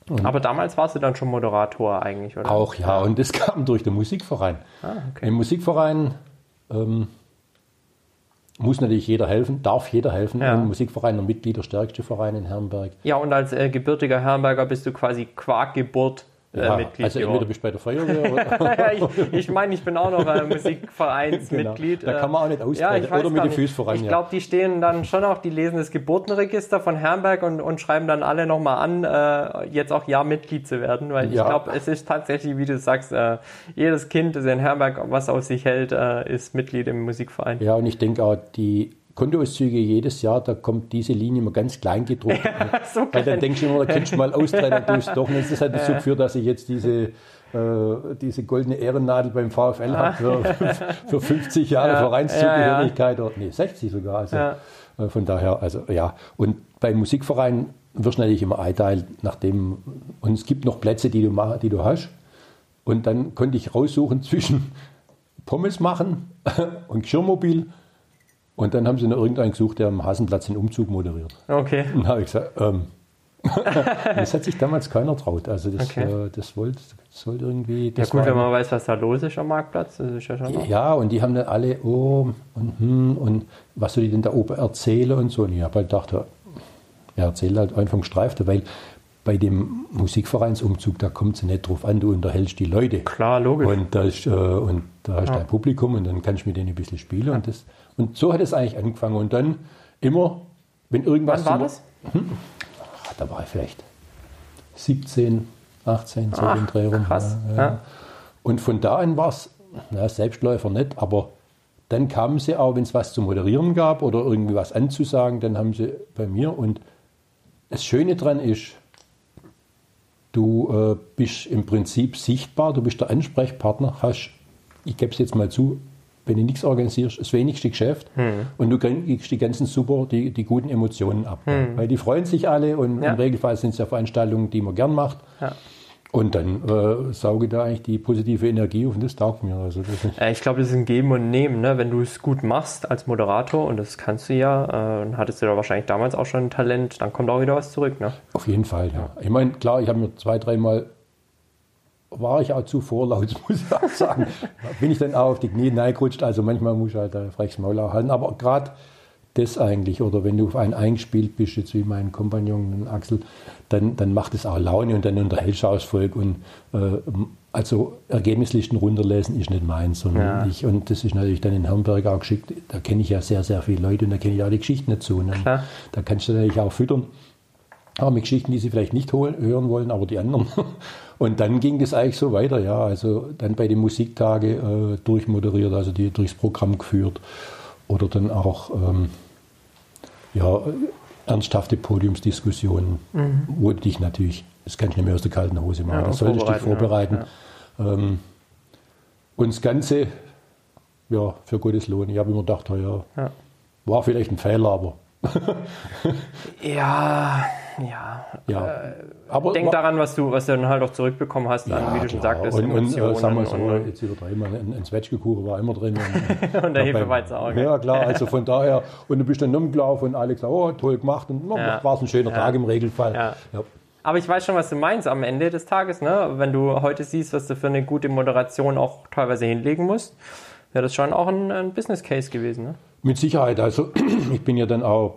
Und Aber damals warst du dann schon Moderator eigentlich, oder? Auch ja, und das kam durch den Musikverein. Ah, okay. Im Musikverein ähm, muss natürlich jeder helfen, darf jeder helfen. Ja. Ein Musikverein, der Mitglied, der stärkste Verein in Herrenberg. Ja, und als äh, gebürtiger Herrenberger bist du quasi Quarkgeburt äh, ja, Mitglied. Also entweder bist du bei der Feuerwehr oder. ja, ich, ich meine, ich bin auch noch ein Musikvereinsmitglied. Genau. Da kann man auch nicht ausbreiten. Ja, oder mit dem Fußverein. Ich glaube, die stehen dann schon auch, die lesen das Geburtenregister von Herrenberg und, und schreiben dann alle nochmal an, äh, jetzt auch ja Mitglied zu werden. Weil ja. ich glaube, es ist tatsächlich, wie du sagst, äh, jedes Kind, das in Herrenberg was auf sich hält, äh, ist Mitglied im Musikverein. Ja, und ich denke auch, die Kontoauszüge jedes Jahr, da kommt diese Linie immer ganz klein gedruckt. Ja, so Weil dann denkst du immer, da kannst du mal austreten, dann tust du doch nicht. Das hat dazu geführt, dass ich jetzt diese, äh, diese goldene Ehrennadel beim VfL habe für, für 50 Jahre ja, Vereinszugehörigkeit, ja, ja. nee, 60 sogar. Also, äh, von daher, also ja. Und beim Musikverein wirst du natürlich immer einteilt, nachdem, und es gibt noch Plätze, die du, die du hast. Und dann konnte ich raussuchen zwischen Pommes machen und Geschirrmobil und dann haben sie noch irgendeinen gesucht, der am Hasenplatz den Umzug moderiert. Okay. Und dann habe ich gesagt, ähm, das hat sich damals keiner traut. Also das, okay. äh, das wollte soll irgendwie. ja gut, wenn man weiß, was da los ist am Marktplatz, das ist ja schon. Ja, und die haben dann alle, oh, und, hm, und was soll ich denn da oben erzählen und so. Und ich habe halt gedacht, ja, erzähl halt einfach Streifte, weil bei dem Musikvereinsumzug, da kommt es nicht drauf an, du unterhältst die Leute. Klar, logisch. Und, das, äh, und da hast du ja. ein Publikum und dann kannst du mit denen ein bisschen spielen. Ja. Und, das, und so hat es eigentlich angefangen. Und dann immer, wenn irgendwas. Wann war das? Hm, ach, da war ich vielleicht 17, 18, so den Dreh rum. Krass. Ja, und von da an war es, Selbstläufer nicht, aber dann kamen sie auch, wenn es was zu moderieren gab oder irgendwie was anzusagen, dann haben sie bei mir. Und das Schöne daran ist, du äh, bist im Prinzip sichtbar, du bist der Ansprechpartner, hast, ich gebe es jetzt mal zu, wenn du nichts organisierst, das wenigste Geschäft Hm. und du kriegst die ganzen super, die, die guten Emotionen ab. Weil die freuen sich alle und Hm. Ja. im Regelfall sind es ja Veranstaltungen, die man gern macht. Ja. Und dann äh, sauge da eigentlich die positive Energie auf und das taugt mir. Also Äh, Ich glaube, das ist ein Geben und Nehmen, ne? wenn du es gut machst als Moderator und das kannst du ja, äh, dann hattest du da wahrscheinlich damals auch schon ein Talent, dann kommt auch wieder was zurück. Ne? auf jeden Fall, ja. Ich meine, klar, ich habe mir zwei, dreimal war ich auch zu vorlaut, muss ich auch sagen. Bin ich dann auch auf die Knie reingerutscht. Also manchmal muss ich halt ein freches Maul auch halten. Aber gerade das eigentlich, oder wenn du auf einen eingespielt bist, jetzt wie mein Kompagnon Axel, dann, dann macht es auch Laune und dann unterhältst du auch das Volk. Und äh, also Ergebnislisten runterlesen ist nicht meins, sondern Ja. ich, und das ist natürlich dann in Hamburg auch geschickt. Da kenne ich ja sehr, sehr viele Leute und da kenne ich auch die Geschichten dazu. Und dann, Klar. da kannst du natürlich auch füttern. Aber mit Geschichten, die sie vielleicht nicht hören wollen, aber die anderen. Und dann ging das eigentlich so weiter, ja. Also dann bei den Musiktage äh, durchmoderiert, also die durchs Programm geführt. Oder dann auch ähm, ja, ernsthafte Podiumsdiskussionen, wo du dich natürlich, das kannst du nicht mehr aus der kalten Hose machen, Mhm. Ja, da solltest du dich vorbereiten, vorbereiten. Ähm, und das Ganze, ja, für Gottes Lohn. Ich habe immer gedacht, ja, Ja. war vielleicht ein Fehler, aber Ja, ja. ja. aber Denk daran, was du, was du dann halt auch zurückbekommen hast, an, wie du schon klar. sagtest, und, und äh, sagen wir so, und, jetzt übertreiben wir, ein, ein Zwetschgekuchen war immer drin. Und, und der Ja, Hefeweizen auch. Ja, klar, also von daher, und du bist dann rumgelaufen und alle gesagt, oh, toll gemacht. Und Ja. war es ein schöner Tag im Regelfall. Ja. Ja. Aber ich weiß schon, was du meinst am Ende des Tages, ne? Wenn du heute siehst, was du für eine gute Moderation auch teilweise hinlegen musst, wäre das schon auch ein, ein Business Case gewesen, ne? Mit Sicherheit. Also ich bin ja dann auch,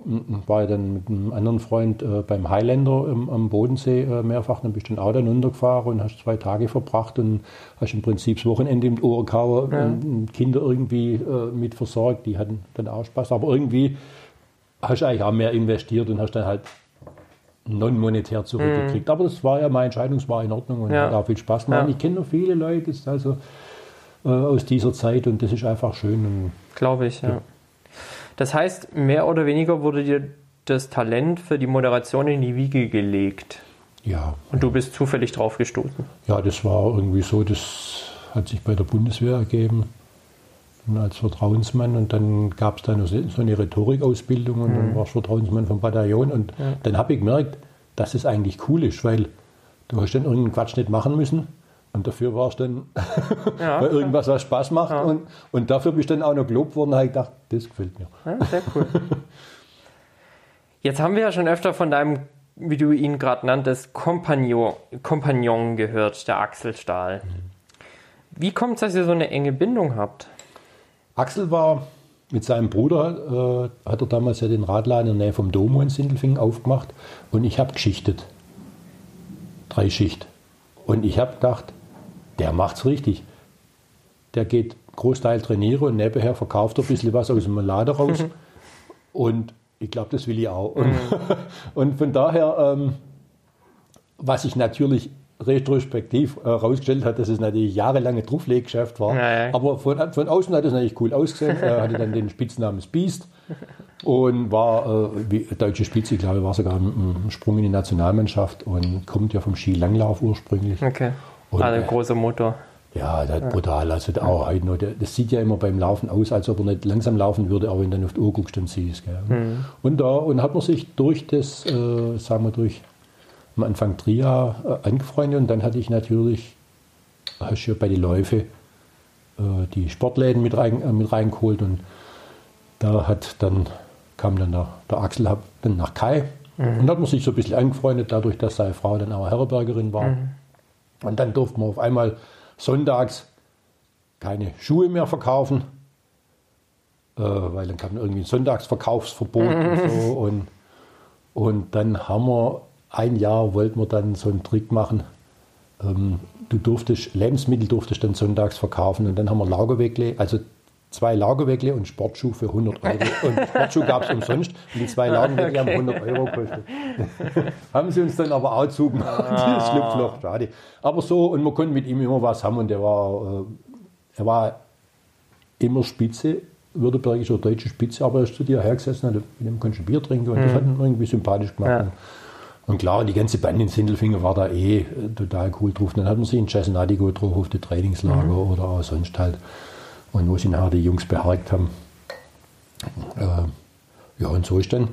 war ja dann mit einem anderen Freund äh, beim Highlander im, am Bodensee äh, mehrfach, dann bist du dann auch dann runtergefahren und hast zwei Tage verbracht und hast im Prinzip das Wochenende im Oberkauer und Kinder irgendwie äh, mit versorgt, die hatten dann auch Spaß. Aber irgendwie hast du eigentlich auch mehr investiert und hast dann halt non-monetär zurückgekriegt. Aber das war ja meine Entscheidung, war in Ordnung und Ja. hat auch viel Spaß gemacht. Ja. Ich kenne noch viele Leute also, äh, aus dieser Zeit und das ist einfach schön. Glaube ich, ja. Das heißt, mehr oder weniger wurde dir das Talent für die Moderation in die Wiege gelegt. ja, Und du bist zufällig drauf gestoßen. Ja, das war irgendwie so, das hat sich bei der Bundeswehr ergeben als Vertrauensmann und dann gab es da noch so eine Rhetorikausbildung und dann war ich Vertrauensmann vom Bataillon und dann habe ich gemerkt, dass es eigentlich cool ist, weil du hast dann irgendeinen Quatsch nicht machen müssen und dafür warst du dann Ja, bei irgendwas, was Spaß macht und, und dafür bist du dann auch noch gelobt worden und habe ich gedacht, das gefällt mir. Ja, sehr cool. Jetzt haben wir ja schon öfter von deinem, wie du ihn gerade nanntest, Kompagnon, Kompagnon gehört, der Axel Stahl. Wie kommt es, dass ihr so eine enge Bindung habt? Axel war mit seinem Bruder, äh, hat er damals ja den Radladen in der Nähe vom Domo in Sindelfingen aufgemacht und ich habe geschichtet. Drei Schicht. Und ich habe gedacht, der macht's richtig. Der geht Großteil trainieren und nebenher verkauft er ein bisschen was aus dem Laden raus. und ich glaube, das will ich auch. Und, und von daher, ähm, was ich natürlich retrospektiv äh, herausgestellt hat, dass es natürlich jahrelange Druckleggeschäft war. Ja, ja. Aber von, von außen hat es natürlich cool ausgesehen. Er hatte dann den Spitznamen das Beast und war äh, wie deutsche Spitze, ich glaube, war sogar ein, ein Sprung in die Nationalmannschaft und kommt ja vom Skilanglauf ursprünglich. Okay. Und, also ein großer Motor. Ja, das ist brutal. Also auch heute noch, das sieht ja immer beim Laufen aus, als ob er nicht langsam laufen würde, aber wenn du dann auf die Uhr guckst, dann siehst du. Gell? Und da und hat man sich durch das, äh, sagen wir, durch am Anfang Tria äh, angefreundet und dann hatte ich natürlich, hast du ja bei den Läufe äh, die Sportläden mit, rein, äh, mit reingeholt und da hat dann, kam dann der, der Axel hab dann nach Kai und da hat man sich so ein bisschen angefreundet, dadurch, dass seine Frau dann auch Herbergerin war. Und dann durfte man auf einmal sonntags keine Schuhe mehr verkaufen, äh, weil dann kam irgendwie ein Sonntagsverkaufsverbot und so. Und, und dann haben wir, ein Jahr wollten wir dann so einen Trick machen. Ähm, du durftest, Lebensmittel durftest dann sonntags verkaufen und dann haben wir Lagerweckle, also zwei Lagerweckle und Sportschuh für 100 Euro. Und Sportschuh gab es umsonst und die zwei Lagerweckle haben 100 Euro gekostet. haben sie uns dann aber auch zugemacht, das Schlupfloch, schade. Aber so, und man konnte mit ihm immer was haben und er war, äh, er war immer Spitze, württembergische oder deutsche Spitze, aber er ist zu dir hergesessen, hat, mit dem konntest du Bier trinken und das hat ihn irgendwie sympathisch gemacht. Ja. Und, klar, die ganze Band in Sindelfingen war da eh äh, total cool drauf. Dann hat man sich in Cesenatico getroffen auf die Trainingslager oder auch sonst halt. Und wo sie nachher die Jungs beharkt haben. Äh, ja, und so ist dann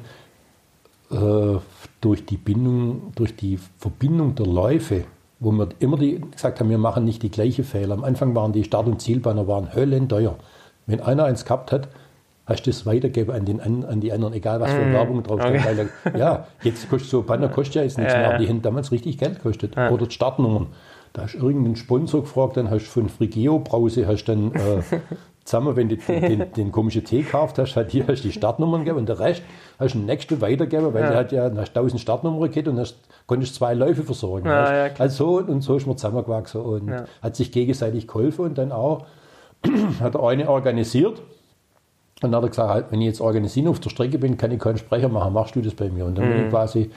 äh, durch die Bindung, durch die Verbindung der Läufe, wo wir immer die, gesagt haben, wir machen nicht die gleichen Fehler. Am Anfang waren die Start- und Zielbanner waren höllenteuer. Wenn einer eins gehabt hat, hast du das weitergeben an, den, an, an die anderen, egal was für mm, Werbung drauf okay. Weil, ja, jetzt kostet so Banner kostet ja jetzt nichts mehr, aber die haben damals richtig Geld gekostet. Ja. Oder Startnummern. Da hast du irgendeinen Sponsor gefragt, dann hast du von Frigeo Brause, hast dann äh, zusammen, wenn du den, den, den komischen Tee gekauft hast, hat hier hast die Startnummern gegeben und der Rest hast du den nächsten weitergegeben, weil ja. der hat ja hast 1000 Startnummern gehabt und hast, konntest zwei Läufe versorgen. Ja, ja, also so und so ist man zusammengewachsen und hat sich gegenseitig geholfen und dann auch hat der eine organisiert und dann hat er gesagt, halt, wenn ich jetzt organisieren auf der Strecke bin, kann ich keinen Sprecher machen, machst du das bei mir. Und dann mhm. bin ich mhm. quasi,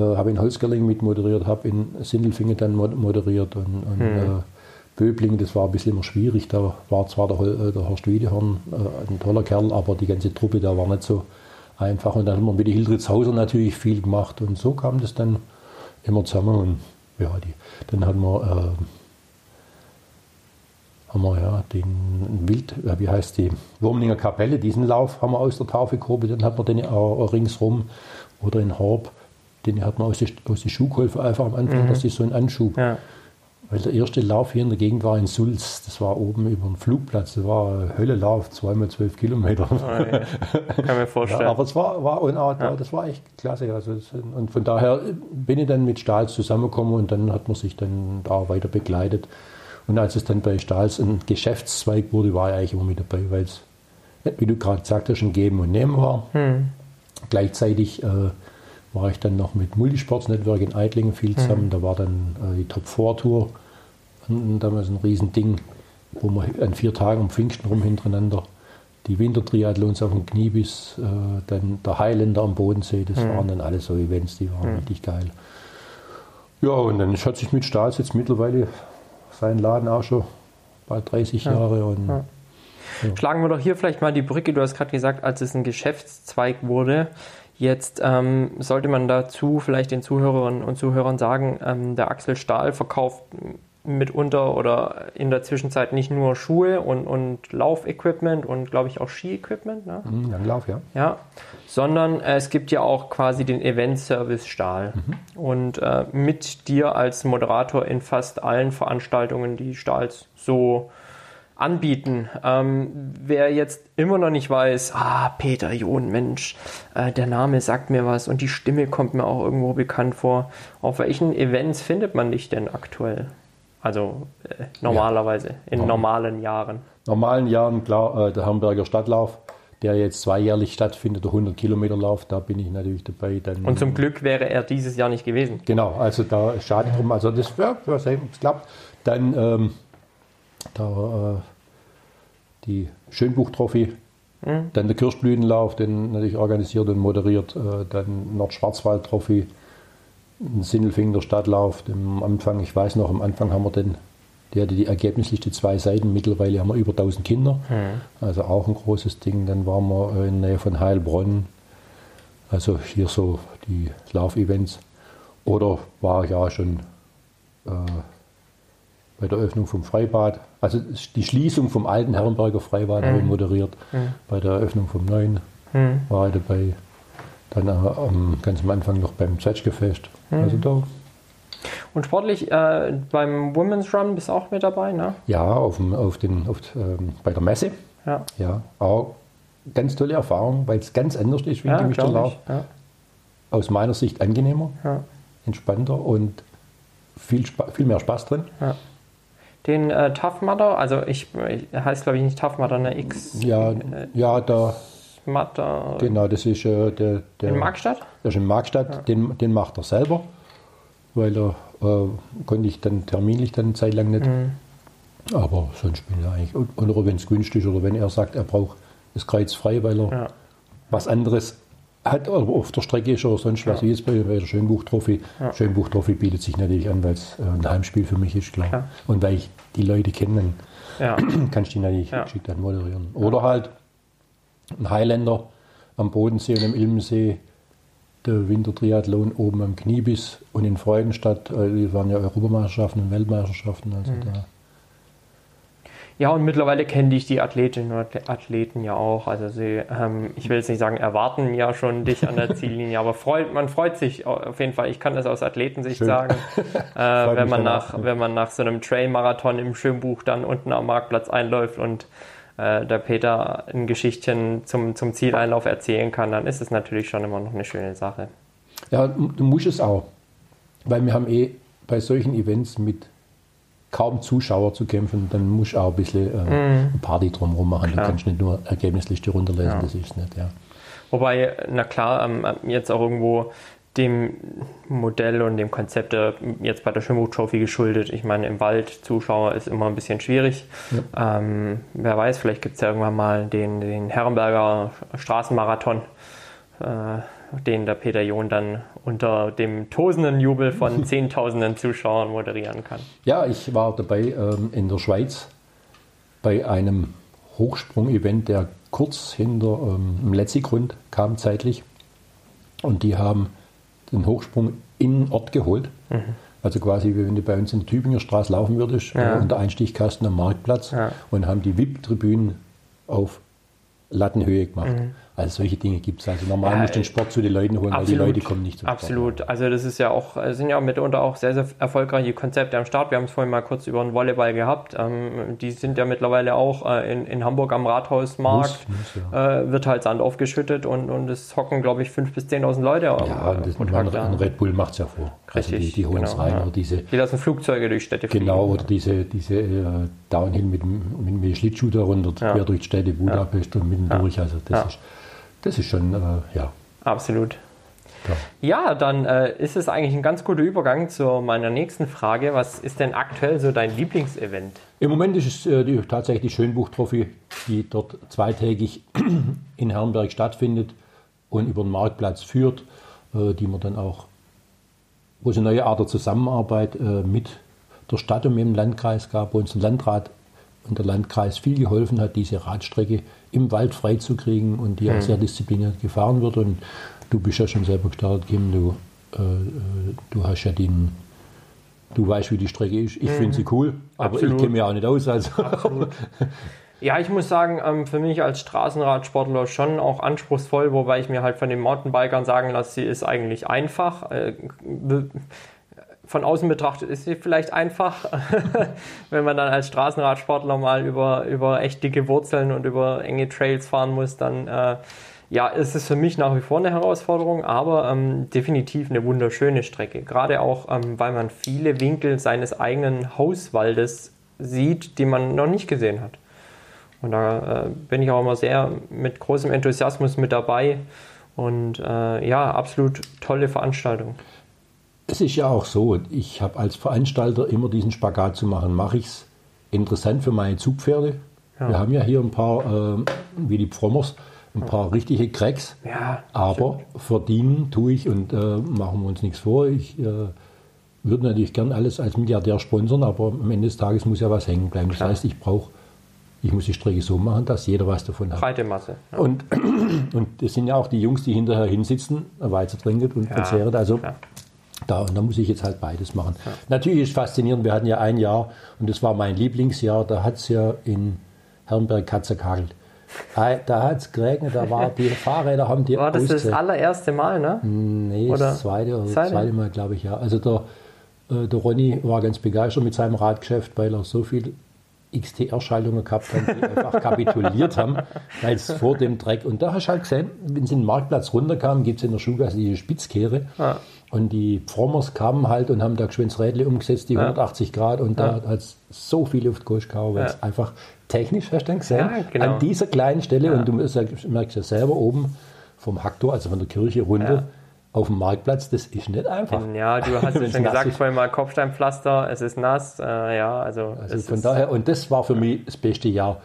habe in Holzgerling mit moderiert, habe in Sindelfingen dann moderiert und, und mhm. äh, Böbling, das war ein bisschen immer schwierig. Da war zwar der, äh, der Horst Wiedehorn äh, ein toller Kerl, aber die ganze Truppe da war nicht so einfach. Und dann haben wir mit Hildritz Hauser natürlich viel gemacht und so kam das dann immer zusammen. Und ja, die, dann hatten wir äh, haben wir ja den Wild, wie heißt die, Wurmlinger Kapelle, diesen Lauf haben wir aus der Taufe gehoben, dann hat man den auch ringsrum oder in Horb, den hat man aus der, aus der Schuhkolfe einfach am Anfang, mhm. das ist so ein Anschub. Ja. Weil der erste Lauf hier in der Gegend war in Sulz, das war oben über dem Flugplatz, das war Höllelauf, zweimal zwölf Kilometer. Oh, ja. Kann mir vorstellen. Ja, aber es war, war auch, ja. das war echt klasse. Also das, und von daher bin ich dann mit Stahls zusammengekommen und dann hat man sich dann da weiter begleitet. Und als es dann bei Stahls ein Geschäftszweig wurde, war ich eigentlich immer mit dabei, weil es, wie du gerade sagtest, ein Geben und Nehmen war. Hm. Gleichzeitig äh, war ich dann noch mit Multisports Network in Eitlingen viel hm. zusammen. Hm. Da war dann äh, die Top 4 Tour, damals ein Riesending, wo man an vier Tagen um Pfingsten rum hintereinander die Wintertriathlons auf dem Kniebiss, äh, dann der Highlander am Bodensee, das hm. waren dann alles so Events, die waren hm. richtig geil. Ja, und dann hat sich mit Stahls jetzt mittlerweile seinen Laden auch schon bald 30 ja. Jahre. Und, ja. Ja. Schlagen wir doch hier vielleicht mal die Brücke. Du hast gerade gesagt, als es ein Geschäftszweig wurde. Jetzt ähm, sollte man dazu vielleicht den Zuhörerinnen und Zuhörern sagen, ähm, der Axel Stahl verkauft mitunter oder in der Zwischenzeit nicht nur Schuhe und, und Laufequipment und glaube ich auch Ski-Equipment. Ne? Mhm, Langlauf, ja. Ja, sondern äh, es gibt ja auch quasi den Event-Service Stahl. Mhm. Und äh, mit dir als Moderator in fast allen Veranstaltungen, die Stahls so anbieten. Ähm, wer jetzt immer noch nicht weiß, ah, Peter John, Mensch, äh, der Name sagt mir was und die Stimme kommt mir auch irgendwo bekannt vor. Auf welchen Events findet man dich denn aktuell? Also äh, normalerweise, ja. in ja. normalen Jahren. Normalen Jahren, klar, äh, der Hamburger Stadtlauf, der jetzt zweijährlich stattfindet, der 100 Kilometer Lauf, da bin ich natürlich dabei. Dann, Und zum Glück wäre er dieses Jahr nicht gewesen. Genau, also da schade drum, also das, ja, ja es klappt. Dann ähm, da, äh, die Schönbuch-Trophy, mhm. dann der Kirschblütenlauf, den natürlich organisiert und moderiert, äh, dann Nordschwarzwald-Trophy, ein Sindelfingen der Stadtlauf. Am Anfang, ich weiß noch, am Anfang haben wir den, die hatte die Ergebnisliste zwei Seiten. Mittlerweile haben wir über 1000 Kinder. Mhm. Also auch ein großes Ding. Dann waren wir in der Nähe von Heilbronn. Also hier so die Laufevents. Oder war ich ja schon äh, bei der Öffnung vom Freibad. Also die Schließung vom alten Herrenberger Freibad mhm. habe ich moderiert. Mhm. Bei der Eröffnung vom neuen mhm. war ich dabei. Dann äh, ganz am Anfang noch beim Zwetschgefest. Mhm. Also da. Und sportlich äh, beim Women's Run bist du auch mit dabei, ne? Ja, auf, dem, auf den, auf, ähm, bei der Messe. Ja. ja. Auch ganz tolle Erfahrung, weil es ganz anders ist wie ja, im Gewichterlauf. Ja. Aus meiner Sicht angenehmer, ja. entspannter und viel, viel mehr Spaß drin. Ja. Den äh, Tough Mudder, also ich, ich heißt glaube ich nicht Tough Mudder, eine X. Ja, äh, ja da Matter. Genau, das ist äh, der, der. In Markstadt? Das ist in Markstadt, ja. den, den macht er selber, weil er äh, konnte ich dann terminlich dann eine Zeit lang nicht. Mhm. Aber sonst bin ich eigentlich. Oder wenn es günstig ist oder wenn er sagt, er braucht das Kreuz frei, weil er ja. was anderes hat auf der Strecke ist oder sonst was, ja. wie jetzt bei, bei der Schönbuch-Trophy. Ja. Schönbuch-Trophy bietet sich natürlich an, weil es äh, ein Heimspiel für mich ist, klar. klar. Und weil ich die Leute kenne, dann ja. kannst du die natürlich ja. geschickt dann moderieren. Oder halt ein Highlander am Bodensee und am Ilmensee, der Wintertriathlon oben am Kniebiss und in Freudenstadt, äh, die waren ja Europameisterschaften und Weltmeisterschaften. Also mhm. da. Ja, und mittlerweile kenne ich die Athletinnen und Athleten ja auch. Also sie, ähm, ich will jetzt nicht sagen, erwarten ja schon dich an der Ziellinie, aber freut, man freut sich auf jeden Fall. Ich kann das aus Athletensicht Schön. sagen. Äh, wenn, man nach, wenn man nach so einem Trail-Marathon im Schwimmbuch dann unten am Marktplatz einläuft und äh, der Peter ein Geschichtchen zum, zum Zieleinlauf erzählen kann, dann ist es natürlich schon immer noch eine schöne Sache. Ja, du musst es auch. Weil wir haben eh bei solchen Events mit kaum Zuschauer zu kämpfen, dann musst du auch ein bisschen äh, mm. Party drumherum machen. Klar. Du kannst nicht nur Ergebnisliste runterlesen, ja. das ist nicht, ja. Wobei, na klar, ähm, jetzt auch irgendwo dem Modell und dem Konzept jetzt bei der Schwimmbuch Trophy geschuldet. Ich meine, im Wald Zuschauer ist immer ein bisschen schwierig. Ja. Ähm, wer weiß, vielleicht gibt es ja irgendwann mal den, den Herrenberger Straßenmarathon. Äh, den der Peter John dann unter dem tosenden Jubel von Zehntausenden Zuschauern moderieren kann. Ja, ich war dabei ähm, in der Schweiz bei einem Hochsprung-Event, der kurz hinter ähm, dem Letzigrund kam zeitlich. Und die haben den Hochsprung in Ort geholt. Mhm. Also quasi, wie wenn du bei uns in der Tübinger Straße laufen würdest, ja. äh, unter Einstichkasten am Marktplatz ja. und haben die VIP-Tribünen auf Lattenhöhe gemacht. Mhm. Also solche Dinge gibt es. Also normal ja, musst du den Sport zu den Leuten holen, absolut, weil die Leute kommen nicht zum Absolut. Sport. Also das ist ja auch, sind ja mitunter auch sehr, sehr erfolgreiche Konzepte am Start. Wir haben es vorhin mal kurz über den Volleyball gehabt. Ähm, die sind ja mittlerweile auch äh, in, in Hamburg am Rathausmarkt. Muss, muss, ja. äh, wird halt Sand aufgeschüttet und, und es hocken, glaube ich, 5.000 bis 10.000 Leute. Ja, und das, man, ein Red Bull macht es ja vor. Richtig, also die, die holen es genau, rein. Ja. Oder diese, die lassen Flugzeuge durch Städte fliegen. Genau, oder diese, diese äh, Downhill mit, mit dem Schlittschuh da runter, quer durch die Städte, Budapest und mitten durch. Also das ist das ist schon, äh, ja. Absolut. Ja, dann äh, ist es eigentlich ein ganz guter Übergang zu meiner nächsten Frage. Was ist denn aktuell so dein Lieblingsevent? Im Moment ist es äh, die, tatsächlich die Schönbuch-Trophy, die dort zweitägig in Herrenberg stattfindet und über den Marktplatz führt, äh, die man dann auch, wo es eine neue Art der Zusammenarbeit äh, mit der Stadt und mit dem Landkreis gab, wo uns ein Landrat und der Landkreis viel geholfen hat, diese Radstrecke im Wald freizukriegen und die auch mhm. sehr diszipliniert gefahren wird. Und du bist ja schon selber gestartet, Kim, du, äh, äh, du hast ja den, du weißt, wie die Strecke ist. Ich mhm. finde sie cool, aber Absolut. ich kenne mich auch nicht aus. Also. Ja, ich muss sagen, ähm, für mich als Straßenradsportler schon auch anspruchsvoll, wobei ich mir halt von den Mountainbikern sagen lasse, sie ist eigentlich einfach. Von außen betrachtet ist sie vielleicht einfach, wenn man dann als Straßenradsportler mal über, über echt dicke Wurzeln und über enge Trails fahren muss, dann äh, ja, ist es für mich nach wie vor eine Herausforderung, aber ähm, definitiv eine wunderschöne Strecke. Gerade auch, ähm, weil man viele Winkel seines eigenen Hauswaldes sieht, die man noch nicht gesehen hat. Und da äh, bin ich auch immer sehr mit großem Enthusiasmus mit dabei. Und äh, ja, absolut tolle Veranstaltung. Es ist ja auch so, ich habe als Veranstalter immer diesen Spagat zu machen. Mache ich es interessant für meine Zugpferde? Ja. Wir haben ja hier ein paar, äh, wie die Pfrommers, ein paar richtige Cracks. Ja, aber stimmt. verdienen tue ich und äh, machen wir uns nichts vor. Ich äh, würde natürlich gern alles als Milliardär sponsern, aber am Ende des Tages muss ja was hängen bleiben. Das Klar. heißt, ich brauche ich muss die Strecke so machen, dass jeder was davon hat. Breite Masse. Ja. Und, und das sind ja auch die Jungs, die hinterher hinsitzen, weiter trinken und ja, Also ja. Da, und da muss ich jetzt halt beides machen. Ja. Natürlich ist es faszinierend, wir hatten ja ein Jahr, und das war mein Lieblingsjahr, da hat es ja in Herrenberg Katze. Da hat es geregnet, da war die Fahrräder haben die War das das allererste Mal, ne? Nee, oder? das zweite oder zweite, zweite Mal, glaube ich, ja. Also der, äh, der Ronny war ganz begeistert mit seinem Radgeschäft, weil er so viel XTR-Schaltungen gehabt haben, die einfach kapituliert haben, weil es vor dem Dreck. Und da hast du halt gesehen, wenn sie in den Marktplatz runterkamen, gibt es in der Schulgasse diese Spitzkehre. Ah. Und die Frommers kamen halt und haben da geschwind Rädle umgesetzt, die ja. 180 Grad. Und ja. da hat es so viel Luft gehauen, weil es einfach technisch, hast du dann gesehen, genau. an dieser kleinen Stelle, und du merkst ja selber oben vom Haktor, also von der Kirche runter, auf dem Marktplatz, das ist nicht einfach. Ja, du hast ja schon gesagt, vorhin mal Kopfsteinpflaster, es ist nass, äh, ja, also. also von daher, und das war für mich das beste Jahr.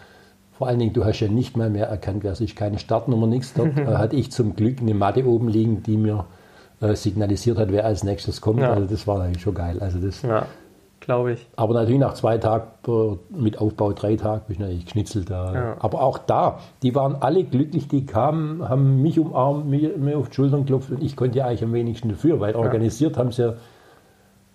Vor allen Dingen, du hast ja nicht mal mehr erkannt, wer sich keine Startnummer, nichts. Dort äh, hatte ich zum Glück eine Matte oben liegen, die mir äh, signalisiert hat, wer als nächstes kommt. Ja. Also das war eigentlich schon geil. Also das, ja glaube ich. Aber natürlich nach zwei Tagen mit Aufbau drei Tage bin ich natürlich geschnitzelt. Ja. Aber auch da, die waren alle glücklich, die kamen, haben mich umarmt, mir, mir auf die Schultern geklopft und ich konnte ja eigentlich am wenigsten dafür, weil organisiert haben sie ja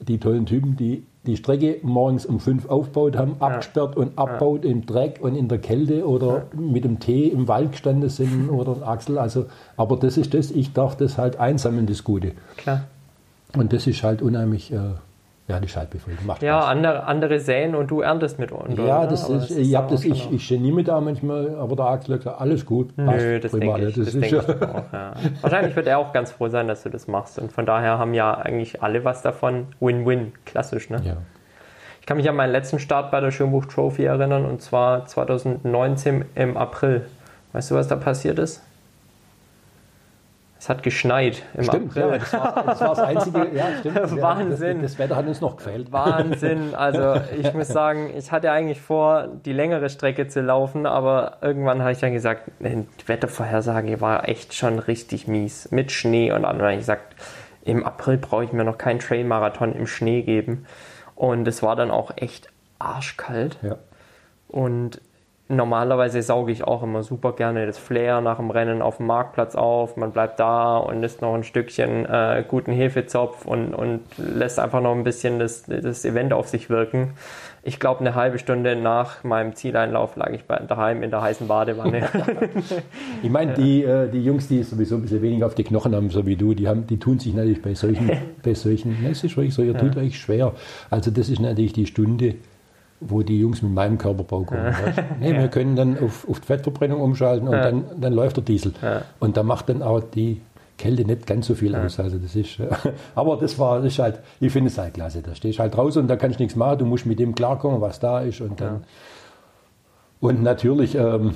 die tollen Typen, die die Strecke morgens um fünf aufgebaut haben, abgesperrt und abbaut im Dreck und in der Kälte oder mit dem Tee im Wald gestanden sind oder Axel. Also, aber das ist das, ich darf das halt einsammeln, das Gute. Klar. Und das ist halt unheimlich, äh, ja, die Schaltbefriedigung macht Ja, Spaß. andere, andere säen und du erntest mit unten. Ja, das ist, das ich habe das, ich, ich genie mich da manchmal, aber der Axel gesagt, alles gut, Nö, das prima, denke ich. das Das ist denke ich auch, ja. Wahrscheinlich wird er auch ganz froh sein, dass du das machst. Und von daher haben ja eigentlich alle was davon. Win-win. Klassisch, ne? ja. Ich kann mich an meinen letzten Start bei der Schönbuch Trophy erinnern und zwar 2019 im April. Weißt du, was da passiert ist? Es hat geschneit im Stimmt, April. ja, das war, das war das Einzige, ja, stimmt. Wahnsinn. Das, das Wetter hat uns noch gefällt. Wahnsinn. Also ich muss sagen, ich hatte eigentlich vor, die längere Strecke zu laufen, aber irgendwann habe ich dann gesagt, die Wettervorhersage war echt schon richtig mies. Mit Schnee und dann habe ich gesagt, im April brauche ich mir noch keinen Trailmarathon im Schnee geben. Und es war dann auch echt arschkalt. Ja. Und normalerweise sauge ich auch immer super gerne das Flair nach dem Rennen auf dem Marktplatz auf. Man bleibt da und isst noch ein Stückchen äh, guten Hefezopf und, und lässt einfach noch ein bisschen das, das Event auf sich wirken. Ich glaube, eine halbe Stunde nach meinem Zieleinlauf lag ich bei, daheim in der heißen Badewanne. Ich meine, die, äh, die Jungs, die sowieso ein bisschen weniger auf die Knochen haben, so wie du, die, haben, die tun sich natürlich bei solchen, bei solchen, ne, es ist wirklich so, ihr tut euch schwer. Also das ist natürlich die Stunde, wo die Jungs mit meinem Körperbau kommen. Nee, Wir können dann auf, auf die Fettverbrennung umschalten und dann, dann läuft der Diesel. Und da macht dann auch die Kälte nicht ganz so viel aus. Also das ist, äh, aber das war, das ist halt, ich finde es halt klasse. Da stehst du halt draußen und da kannst du nichts machen. Du musst mit dem klarkommen, was da ist. Und dann, und natürlich, ähm,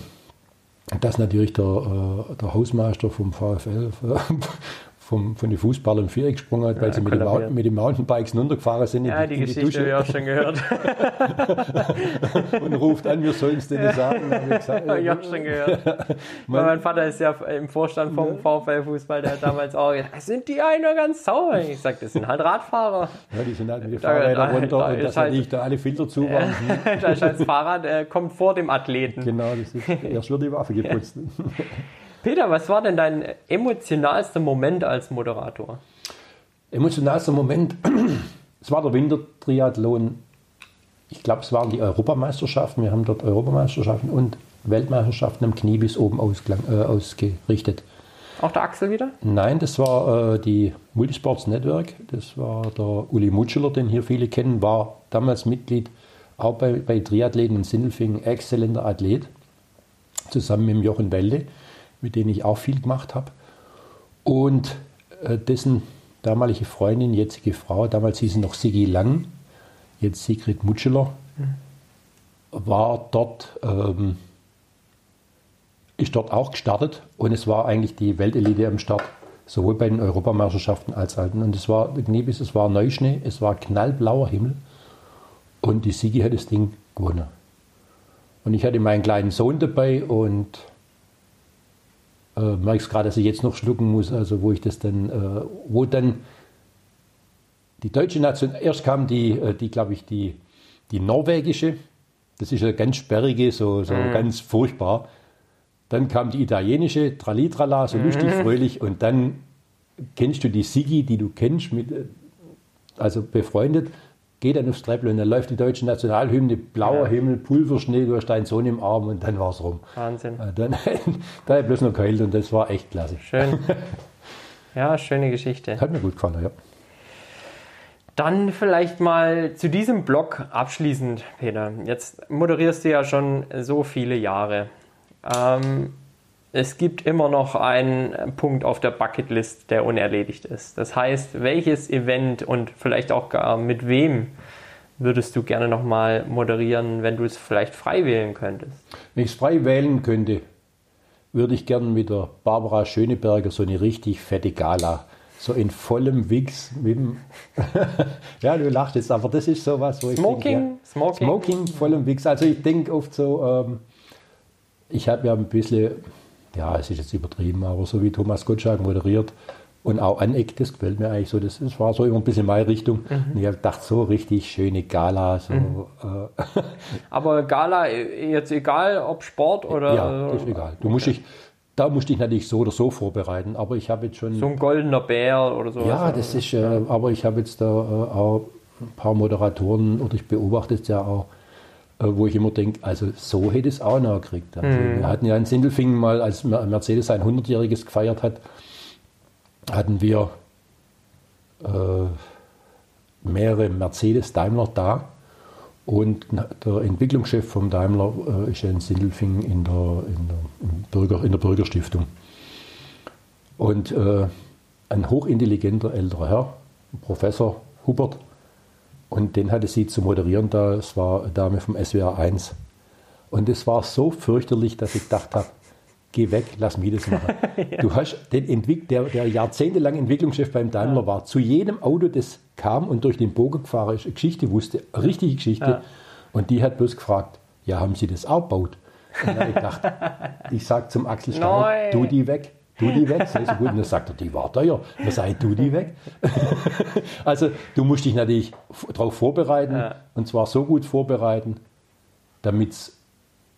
dass natürlich der, äh, der Hausmeister vom VfL, vom, von den Fußballern Viereck gesprungen hat, weil Ja, sie mit, kollabiert. mit den Mountainbikes runtergefahren sind in ja, die, die Geschichte habe ich auch schon gehört. und ruft an, wir sollen es denen nicht sagen. Dann hab ich gesagt, habe ich auch schon gehört. Weil mein Vater ist ja im Vorstand vom VfL Fußball, der hat damals auch gesagt, sind die einen nur ganz sauer? Ich sag, das sind halt Radfahrer. Ja, die sind halt mit den Fahrrädern runter da und ist dass halt- nicht da alle Filter zu waren. das heißt, Fahrrad äh, kommt vor dem Athleten. Genau, das ist, erst wird die Waffe geputzt. Peter, was war denn dein emotionalster Moment als Moderator? Emotionalster Moment, es war der Wintertriathlon. Ich glaube, es waren die Europameisterschaften. Wir haben dort Europameisterschaften und Weltmeisterschaften am Knie bis oben ausklang, äh, ausgerichtet. Auch der Axel wieder? Nein, das war äh, die Multisports Network. Das war der Uli Mutscheler, den hier viele kennen, war damals Mitglied auch bei, bei Triathleten in Sindelfingen, exzellenter Athlet, zusammen mit Jochen Welde, mit dem ich auch viel gemacht habe. Und äh, dessen damalige Freundin, jetzige Frau, damals hieß sie noch Sigi Lang, jetzt Sigrid Mutscheler, war dort ähm, ist dort auch gestartet und es war eigentlich die Weltelite am Start, sowohl bei den Europameisterschaften als auch. Und es war, der Knebis, es war Neuschnee, es war knallblauer Himmel und die Sigi hat das Ding gewonnen. Und ich hatte meinen kleinen Sohn dabei und äh, merkst gerade, dass ich jetzt noch schlucken muss, also wo ich das dann, äh, wo dann die deutsche Nation, erst kam die, äh, die glaube ich, die, die norwegische, das ist ja ganz sperrige, so, so ganz furchtbar. Dann kam die italienische, Tralitrala, so lustig, fröhlich. Und dann kennst du die Sigi, die du kennst, mit, äh, also befreundet, geht dann aufs Treppel und dann läuft die deutsche Nationalhymne, blauer Himmel, Pulverschnee, du hast deinen Sohn im Arm und dann war es rum. Wahnsinn. Äh, Dann, da habe ich bloß noch geheult und das war echt klasse. Schön. Ja, schöne Geschichte. Hat mir gut gefallen, ja. Dann vielleicht mal zu diesem Blog abschließend, Peter. Jetzt moderierst du ja schon so viele Jahre. Ähm, es gibt immer noch einen Punkt auf der Bucketlist, der unerledigt ist. Das heißt, welches Event und vielleicht auch gar mit wem würdest du gerne nochmal moderieren, wenn du es vielleicht frei wählen könntest? Wenn ich es frei wählen könnte, würde ich gern mit der Barbara Schöneberger so eine richtig fette Gala, so in vollem Wix mit dem Ja, du lachst jetzt, aber das ist sowas, wo ich Smoking? denke, ja, Smoking? Smoking, vollem Wix. Also ich denke oft so, ähm, ich habe ja ein bisschen, ja, es ist jetzt übertrieben, aber so wie Thomas Gottschalk moderiert und auch aneckt, das gefällt mir eigentlich so. Das, das war so immer ein bisschen meine Richtung. Mhm. Und ich habe gedacht, so richtig schöne Gala, so. Äh, Aber Gala, äh, jetzt egal ob Sport oder ja, das ist egal. Du musst dich, da musst dich natürlich so oder so vorbereiten, aber ich habe jetzt schon. so ein goldener Bär oder so. ja, das ist, äh, aber ich habe jetzt da äh, auch ein paar Moderatoren oder ich beobachte es ja auch, wo ich immer denke, also so hätte es auch noch gekriegt. Also Mhm. Wir hatten ja in Sindelfingen mal, als Mer- Mercedes sein 100-jähriges gefeiert hat, hatten wir äh, mehrere Mercedes-Daimler da. Und der Entwicklungschef vom Daimler äh, ist ja in Sindelfingen in der, in der, Bürger, in der Bürgerstiftung. Und äh, ein hochintelligenter älterer Herr, Professor Hubert, und den hatte sie zu moderieren da. Es war eine Dame vom SWR 1. Und es war so fürchterlich, dass ich gedacht habe, geh weg, lass mich das machen. Du hast den Entwick der, der jahrzehntelang Entwicklungschef beim Daimler war, zu jedem Auto, das kam und durch den Bogen gefahren ist, eine Geschichte wusste, eine richtige Geschichte. Ja. Und die hat bloß gefragt, ja, haben Sie das auch gebaut? Und dann habe ich gedacht, ich sage zum Axel Steiner, du die weg. Du die weg, sei so gut. Und dann sagt er, die war teuer. Dann sage ich, du die weg. also du musst dich natürlich darauf vorbereiten Ja. und zwar so gut vorbereiten, damit es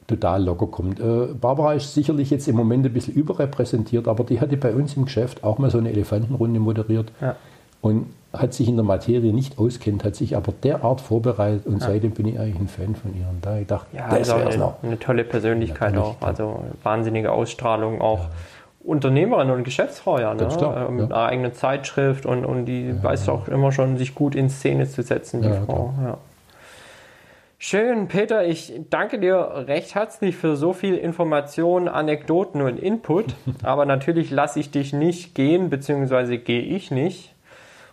total locker kommt. Äh, Barbara ist sicherlich jetzt im Moment ein bisschen überrepräsentiert, aber die hatte bei uns im Geschäft auch mal so eine Elefantenrunde moderiert Ja. und hat sich in der Materie nicht auskennt, hat sich aber derart vorbereitet und seitdem bin ich eigentlich ein Fan von ihr. Und da ich dachte, Ja, das also wär's eine, noch. eine tolle Persönlichkeit Natürlich, auch. Also wahnsinnige Ausstrahlung auch. Unternehmerin und Geschäftsfrau, ja, ne? Klar, Äh, mit ja. einer eigenen Zeitschrift und, und die weiß auch immer schon, sich gut in Szene zu setzen, die Ja, Frau. Ja. Schön, Peter, ich danke dir recht herzlich für so viel Information, Anekdoten und Input. Aber natürlich lasse ich dich nicht gehen, beziehungsweise gehe ich nicht,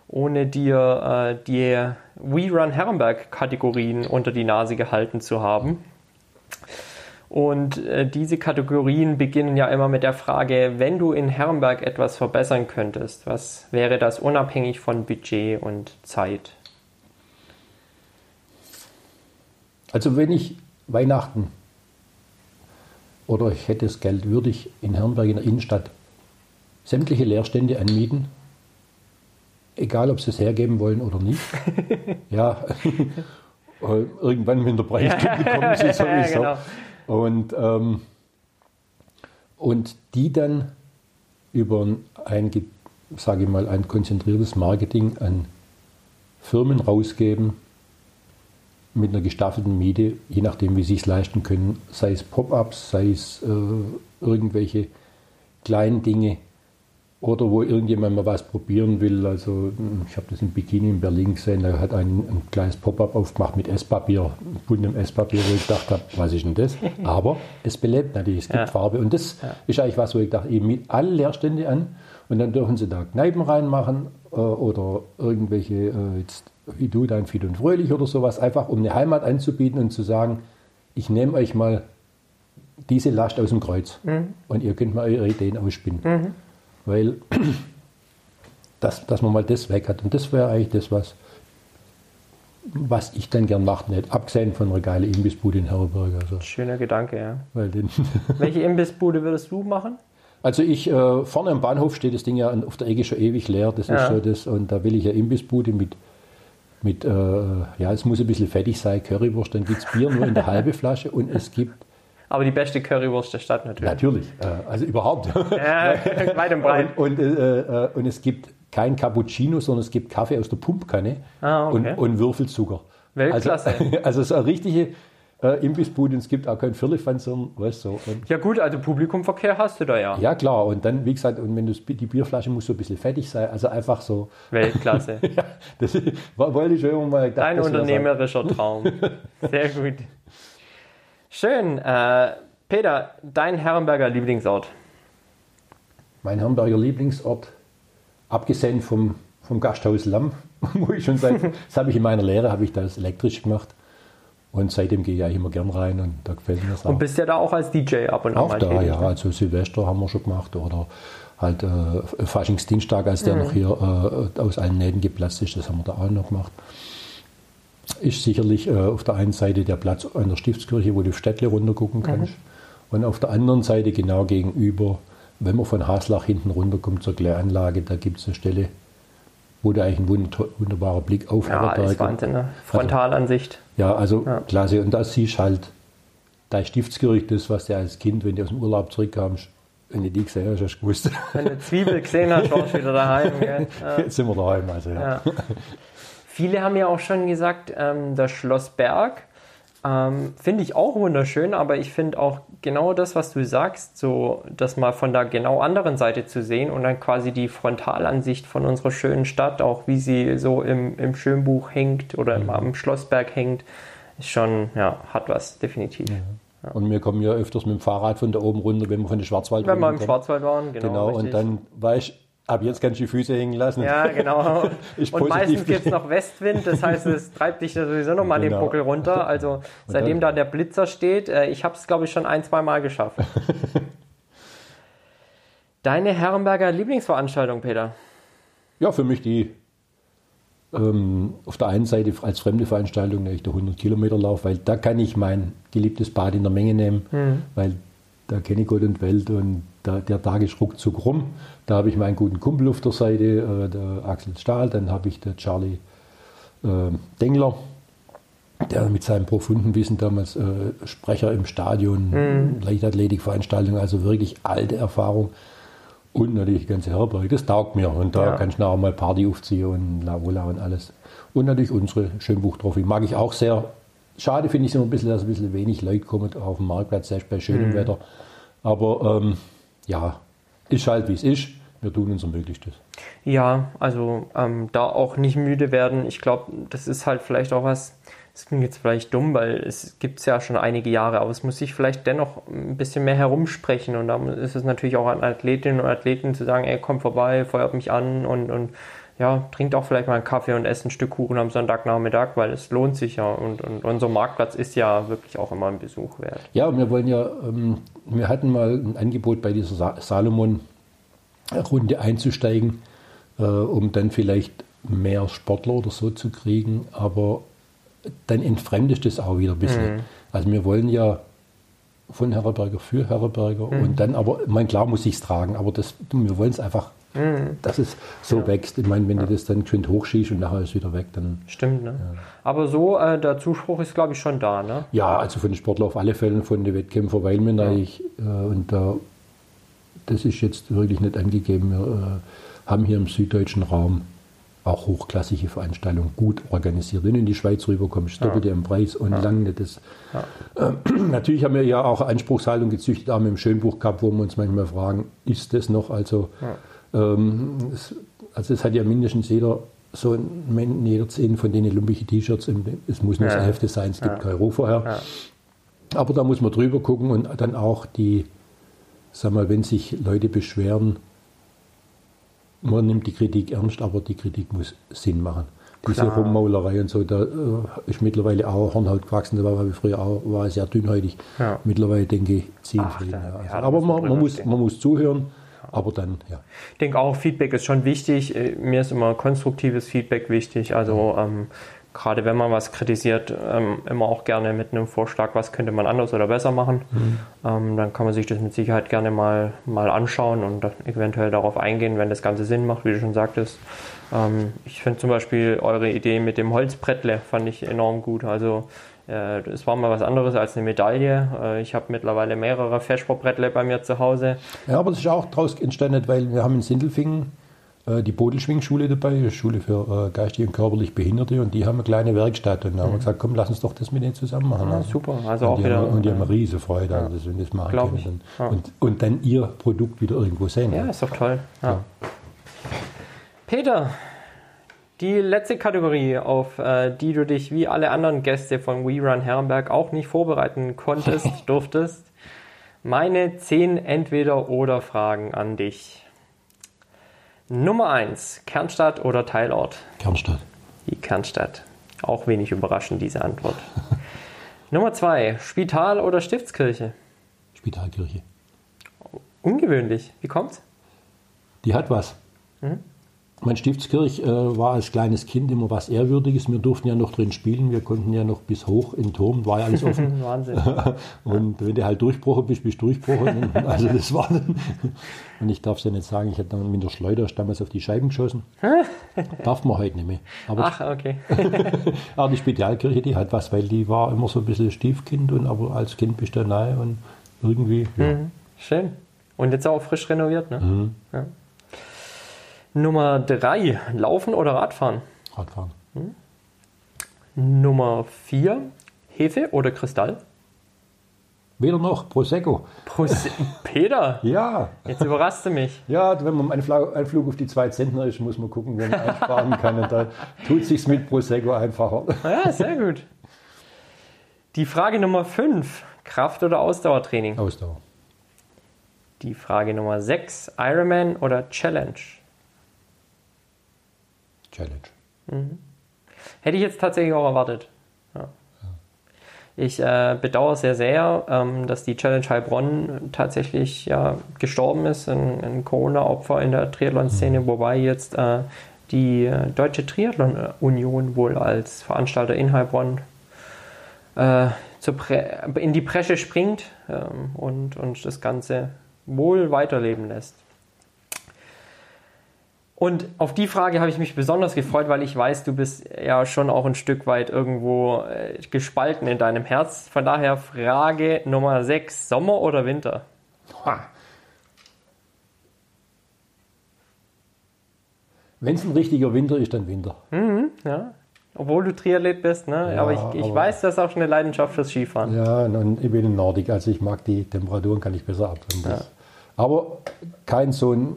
ohne dir äh, die We Run Herrenberg-Kategorien unter die Nase gehalten zu haben. Und äh, diese Kategorien beginnen ja immer mit der Frage, wenn du in Herrenberg etwas verbessern könntest, was wäre das unabhängig von Budget und Zeit? Also wenn ich Weihnachten oder ich hätte das Geld, würde ich in Herrenberg in der Innenstadt sämtliche Leerstände anmieten, egal ob sie es hergeben wollen oder nicht. ja, irgendwann, wenn der Preis kommen sie sowieso. genau. Und, ähm, und die dann über ein, ge- sage ich mal, ein konzentriertes Marketing an Firmen rausgeben, mit einer gestaffelten Miete, je nachdem, wie sie es leisten können, sei es Pop-ups, sei es äh, irgendwelche kleinen Dinge oder wo irgendjemand mal was probieren will. Also mh, ich habe das in Bikini in Berlin gesehen, da hat ein, ein kleines Pop-up aufgemacht mit Esspapier, buntem Esspapier, wo ich gedacht habe, was ist denn das? Aber es belebt natürlich, es gibt Ja. Farbe und das ist eigentlich was, wo ich dachte, eben mit alle Leerstände an und dann dürfen sie da Kneipen reinmachen äh, oder irgendwelche, äh, jetzt wie du, dein Fit und Fröhlich oder sowas, einfach um eine Heimat anzubieten und zu sagen, ich nehme euch mal diese Last aus dem Kreuz und ihr könnt mal eure Ideen ausspinnen. Weil, dass, dass man mal das weg hat. Und das wäre eigentlich das, was, was ich dann gern machen hätte. Abgesehen von einer geilen Imbissbude in Herrenberg. Also, Schöner Gedanke, ja. weil den, Welche Imbissbude würdest du machen? also ich, äh, vorne am Bahnhof steht das Ding ja auf der Ecke schon ewig leer. Das Ja. ist so das, und da will ich ja Imbissbude mit, mit äh, ja, es muss ein bisschen fettig sein, Currywurst, dann gibt es Bier nur in der halben Flasche und es gibt Aber die beste Currywurst der Stadt natürlich. Natürlich, äh, also überhaupt. Ja, weit und breit. Und, und, äh, äh, und es gibt kein Cappuccino, sondern es gibt Kaffee aus der Pumpkanne Ah, okay. und, und Würfelzucker. Weltklasse. Also, also so eine richtige äh, Imbissbude und es gibt auch kein Firlefanz, sondern du, so. Und, Ja gut, also Publikumverkehr hast du da ja. ja klar, und dann, wie gesagt, und wenn du die Bierflasche muss so ein bisschen fettig sein, also einfach so. Weltklasse. Ja, das wollte ich schon immer mal gedacht, Dein unternehmerischer Traum. Sehr gut. Schön. Äh, Peter, dein Herrenberger Lieblingsort. Mein Herrenberger Lieblingsort, abgesehen vom, vom Gasthaus Lamm, wo ich schon seit, das habe ich in meiner Lehre, habe ich das elektrisch gemacht. Und seitdem gehe ich eigentlich immer gern rein und da gefällt mir das auch. Und bist ja da auch als DJ ab und an auch da, tätig, ja, ne? also Silvester haben wir schon gemacht oder halt äh, Faschingsdienstag, als der noch hier äh, aus allen Nähten geplatzt ist, das haben wir da auch noch gemacht. Ist sicherlich äh, auf der einen Seite der Platz an der Stiftskirche, wo du auf Städtle runtergucken kannst. Und auf der anderen Seite genau gegenüber, wenn man von Haslach hinten runterkommt zur Kläranlage, da gibt es eine Stelle, wo du eigentlich einen wund- wunderbaren Blick auf Ja, Herrenberg- ist Wahnsinn, ne? Frontalansicht. ja, also Ja. klasse. Und da siehst du halt dein Stiftskirche, das, was du als Kind, wenn du aus dem Urlaub zurückkamst, wenn du die gesehen hast, hast du gewusst, Wenn du Zwiebel gesehen hast, warst du wieder daheim. Gell? Ja. jetzt sind wir daheim. Also, ja. Ja. Viele haben ja auch schon gesagt, ähm, das Schloss Berg ähm, finde ich auch wunderschön, aber ich finde auch genau das, was du sagst, so das mal von der genau anderen Seite zu sehen und dann quasi die Frontalansicht von unserer schönen Stadt, auch wie sie so im, im Schönbuch hängt oder mhm. am Schlossberg hängt, ist schon, ja, hat was, definitiv. Ja. Ja. Und wir kommen ja öfters mit dem Fahrrad von da oben runter, wenn wir von der Schwarzwald Wenn wir im Schwarzwald waren, genau. Genau, richtig. und dann weißt Ab jetzt kannst du die Füße hängen lassen. Ja, genau. und meistens gibt es noch Westwind, das heißt, es treibt dich sowieso nochmal genau. den Buckel runter. Also seitdem da der Blitzer steht, äh, ich habe es, glaube ich, schon ein, zwei Mal geschafft. Deine Herrenberger Lieblingsveranstaltung, Peter? Ja, für mich die ähm, auf der einen Seite als fremde Veranstaltung der 100 Kilometer Lauf, weil da kann ich mein geliebtes Bad in der Menge nehmen, mhm. weil da kenne ich Gott und Welt und da, der Tag ist ruckzuck rum. Da habe ich meinen guten Kumpel auf der Seite, äh, der Axel Stahl, dann habe ich den Charlie äh, Dengler, der mit seinem profunden Wissen damals äh, Sprecher im Stadion, mhm. Leichtathletikveranstaltungen, also wirklich alte Erfahrung. Und natürlich die ganze Herberge, das taugt mir. Und da ja. kann ich nachher mal Party aufziehen und La Vola und alles. Und natürlich unsere Schönbuch-Trophy. Mag ich auch sehr. Schade finde ich es immer ein bisschen, dass ein bisschen wenig Leute kommen auf dem Marktplatz, selbst bei schönem mhm. Wetter. Aber ähm, ja, ist halt wie es ist. Wir tun unser Möglichstes. Ja, also ähm, da auch nicht müde werden. Ich glaube, das ist halt vielleicht auch was, das klingt jetzt vielleicht dumm, weil es gibt es ja schon einige Jahre, aber es muss sich vielleicht dennoch ein bisschen mehr herumsprechen. Und da ist es natürlich auch an Athletinnen und Athleten zu sagen, ey, komm vorbei, feuert mich an und, und ja, trinkt auch vielleicht mal einen Kaffee und esst ein Stück Kuchen am Sonntagnachmittag, weil es lohnt sich ja. Und, und unser Marktplatz ist ja wirklich auch immer ein Besuch wert. Ja, und wir wollen ja, ähm, wir hatten mal ein Angebot bei dieser Salomon-Runde einzusteigen, äh, um dann vielleicht mehr Sportler oder so zu kriegen, aber dann entfremdet es auch wieder ein bisschen. Mhm. Also wir wollen ja von Herreberger für Herreberger mhm. und dann aber, mein klar muss ich es tragen, aber das, wir wollen es einfach Mhm. Dass es so ja. wächst. Ich meine, wenn ja. du das dann schön hochschießt und nachher ist es wieder weg, dann. Stimmt, ne? Ja. Aber so, äh, der Zuspruch ist, glaube ich, schon da, ne? Ja, also von den Sportlern auf alle Fälle, von den Wettkämpfern, weil wir natürlich, äh, und da, das ist jetzt wirklich nicht angegeben, wir äh, haben hier im süddeutschen Raum auch hochklassige Veranstaltungen gut organisiert. Wenn du in die Schweiz rüberkommst, doppelt ja. im Preis und ja. lange das. Ja. Äh, natürlich haben wir ja auch Anspruchshaltung gezüchtet, auch mit dem Schönbuch gehabt, wo wir uns manchmal fragen, ist das noch? Also ja. Ähm, es, also es hat ja mindestens jeder so ein, jeder zehn von denen lumpige T-Shirts. Es muss nur ja. das Hälfte sein, es gibt ja. kein Roh vorher. Ja. Aber da muss man drüber gucken und dann auch die, sag mal, wenn sich Leute beschweren, man nimmt die Kritik ernst, aber die Kritik muss Sinn machen. Diese Klar. Rummaulerei und so, da äh, ist mittlerweile auch Hornhaut gewachsen, da war ich früher auch war sehr dünnhäutig. Mittlerweile denke ich, ziehen Frieden. Also, aber man, man muss, man muss zuhören aber dann, ja. Ich denke auch, Feedback ist schon wichtig. Äh, mir ist immer konstruktives Feedback wichtig. Also ähm, gerade wenn man was kritisiert, ähm, immer auch gerne mit einem Vorschlag, was könnte man anders oder besser machen. Mhm. Ähm, dann kann man sich das mit Sicherheit gerne mal, mal anschauen und eventuell darauf eingehen, wenn das Ganze Sinn macht, wie du schon sagtest. Ähm, ich finde zum Beispiel eure Idee mit dem Holzbrettle fand ich enorm gut. Also es war mal was anderes als eine Medaille. Äh, ich habe mittlerweile mehrere Feschsportbrettle bei mir zu Hause. Ja, aber das ist auch daraus entstanden, weil wir haben in Sindelfingen äh, die Bodelschwingschule dabei, Schule für geistig und körperlich Behinderte, und die haben eine kleine Werkstatt. Und da haben wir mhm. gesagt, komm, lass uns doch das mit denen zusammen machen. Ja, super. Also und auch wieder, haben, und die haben eine riesige Freude, ja. also, wenn das machen können. Ja. Und, und dann ihr Produkt wieder irgendwo sehen. Ja, ist doch toll. Peter, die letzte Kategorie, auf äh, die du dich wie alle anderen Gäste von We Run Herrenberg auch nicht vorbereiten konntest, durftest. Meine zehn Entweder-Oder-Fragen an dich. Nummer eins: Kernstadt oder Teilort? Kernstadt. Die Kernstadt. Auch wenig überraschend, diese Antwort. Nummer zwei: Spital oder Stiftskirche? Spitalkirche. Ungewöhnlich. Wie kommt's? Die hat was. Mhm. Mein Stiftskirch äh, war als kleines Kind immer was Ehrwürdiges. Wir durften ja noch drin spielen. Wir konnten ja noch bis hoch in den Turm, war ja alles offen. Wahnsinn. und wenn du halt durchbrochen bist, bist du durchbrochen. also das war dann. Und ich darf es ja nicht sagen, ich hatte dann mit der Schleuder damals auf die Scheiben geschossen. darf man heute nicht mehr. Aber Ach, okay. aber die Spezialkirche, die hat was, weil die war immer so ein bisschen Stiefkind und aber als Kind bist du da nahe und irgendwie. Ja. Mhm. Schön. Und jetzt auch frisch renoviert, ne? Mhm. Ja. Nummer drei, Laufen oder Radfahren? Radfahren. Hm? Nummer 4. Hefe oder Kristall? Weder noch, Prosecco. Prose Peter, Ja, jetzt überrascht du mich. ja, wenn man ein Flug auf die zwei Zentner ist, muss man gucken, wenn man einsparen kann. Und da tut sich's mit Prosecco einfacher. Ja, sehr gut. Die Frage Nummer 5. Kraft- oder Ausdauertraining? Ausdauer. Die Frage Nummer 6. Ironman oder Challenge? Challenge. Hätte ich jetzt tatsächlich auch erwartet. Ja. Ich äh, bedauere sehr sehr, ähm, dass die Challenge Heilbronn tatsächlich ja, gestorben ist, ein, ein Corona-Opfer in der Triathlon-Szene, wobei jetzt äh, die äh, Deutsche Triathlon-Union wohl als Veranstalter in Heilbronn äh, in die Bresche springt ähm, und, und das Ganze wohl weiterleben lässt. Und auf die Frage habe ich mich besonders gefreut, weil ich weiß, du bist ja schon auch ein Stück weit irgendwo äh, gespalten in deinem Herz. Von daher Frage Nummer 6, Sommer oder Winter? Wenn es ein richtiger Winter ist, dann Winter. Ja? Obwohl du Triathlet bist, ne? Ja, aber ich, ich aber- weiß, das ist auch schon eine Leidenschaft fürs Skifahren. Ja, und ich bin ein Nordic, also ich mag die Temperaturen, kann ich besser ab. Das- Aber kein so ein,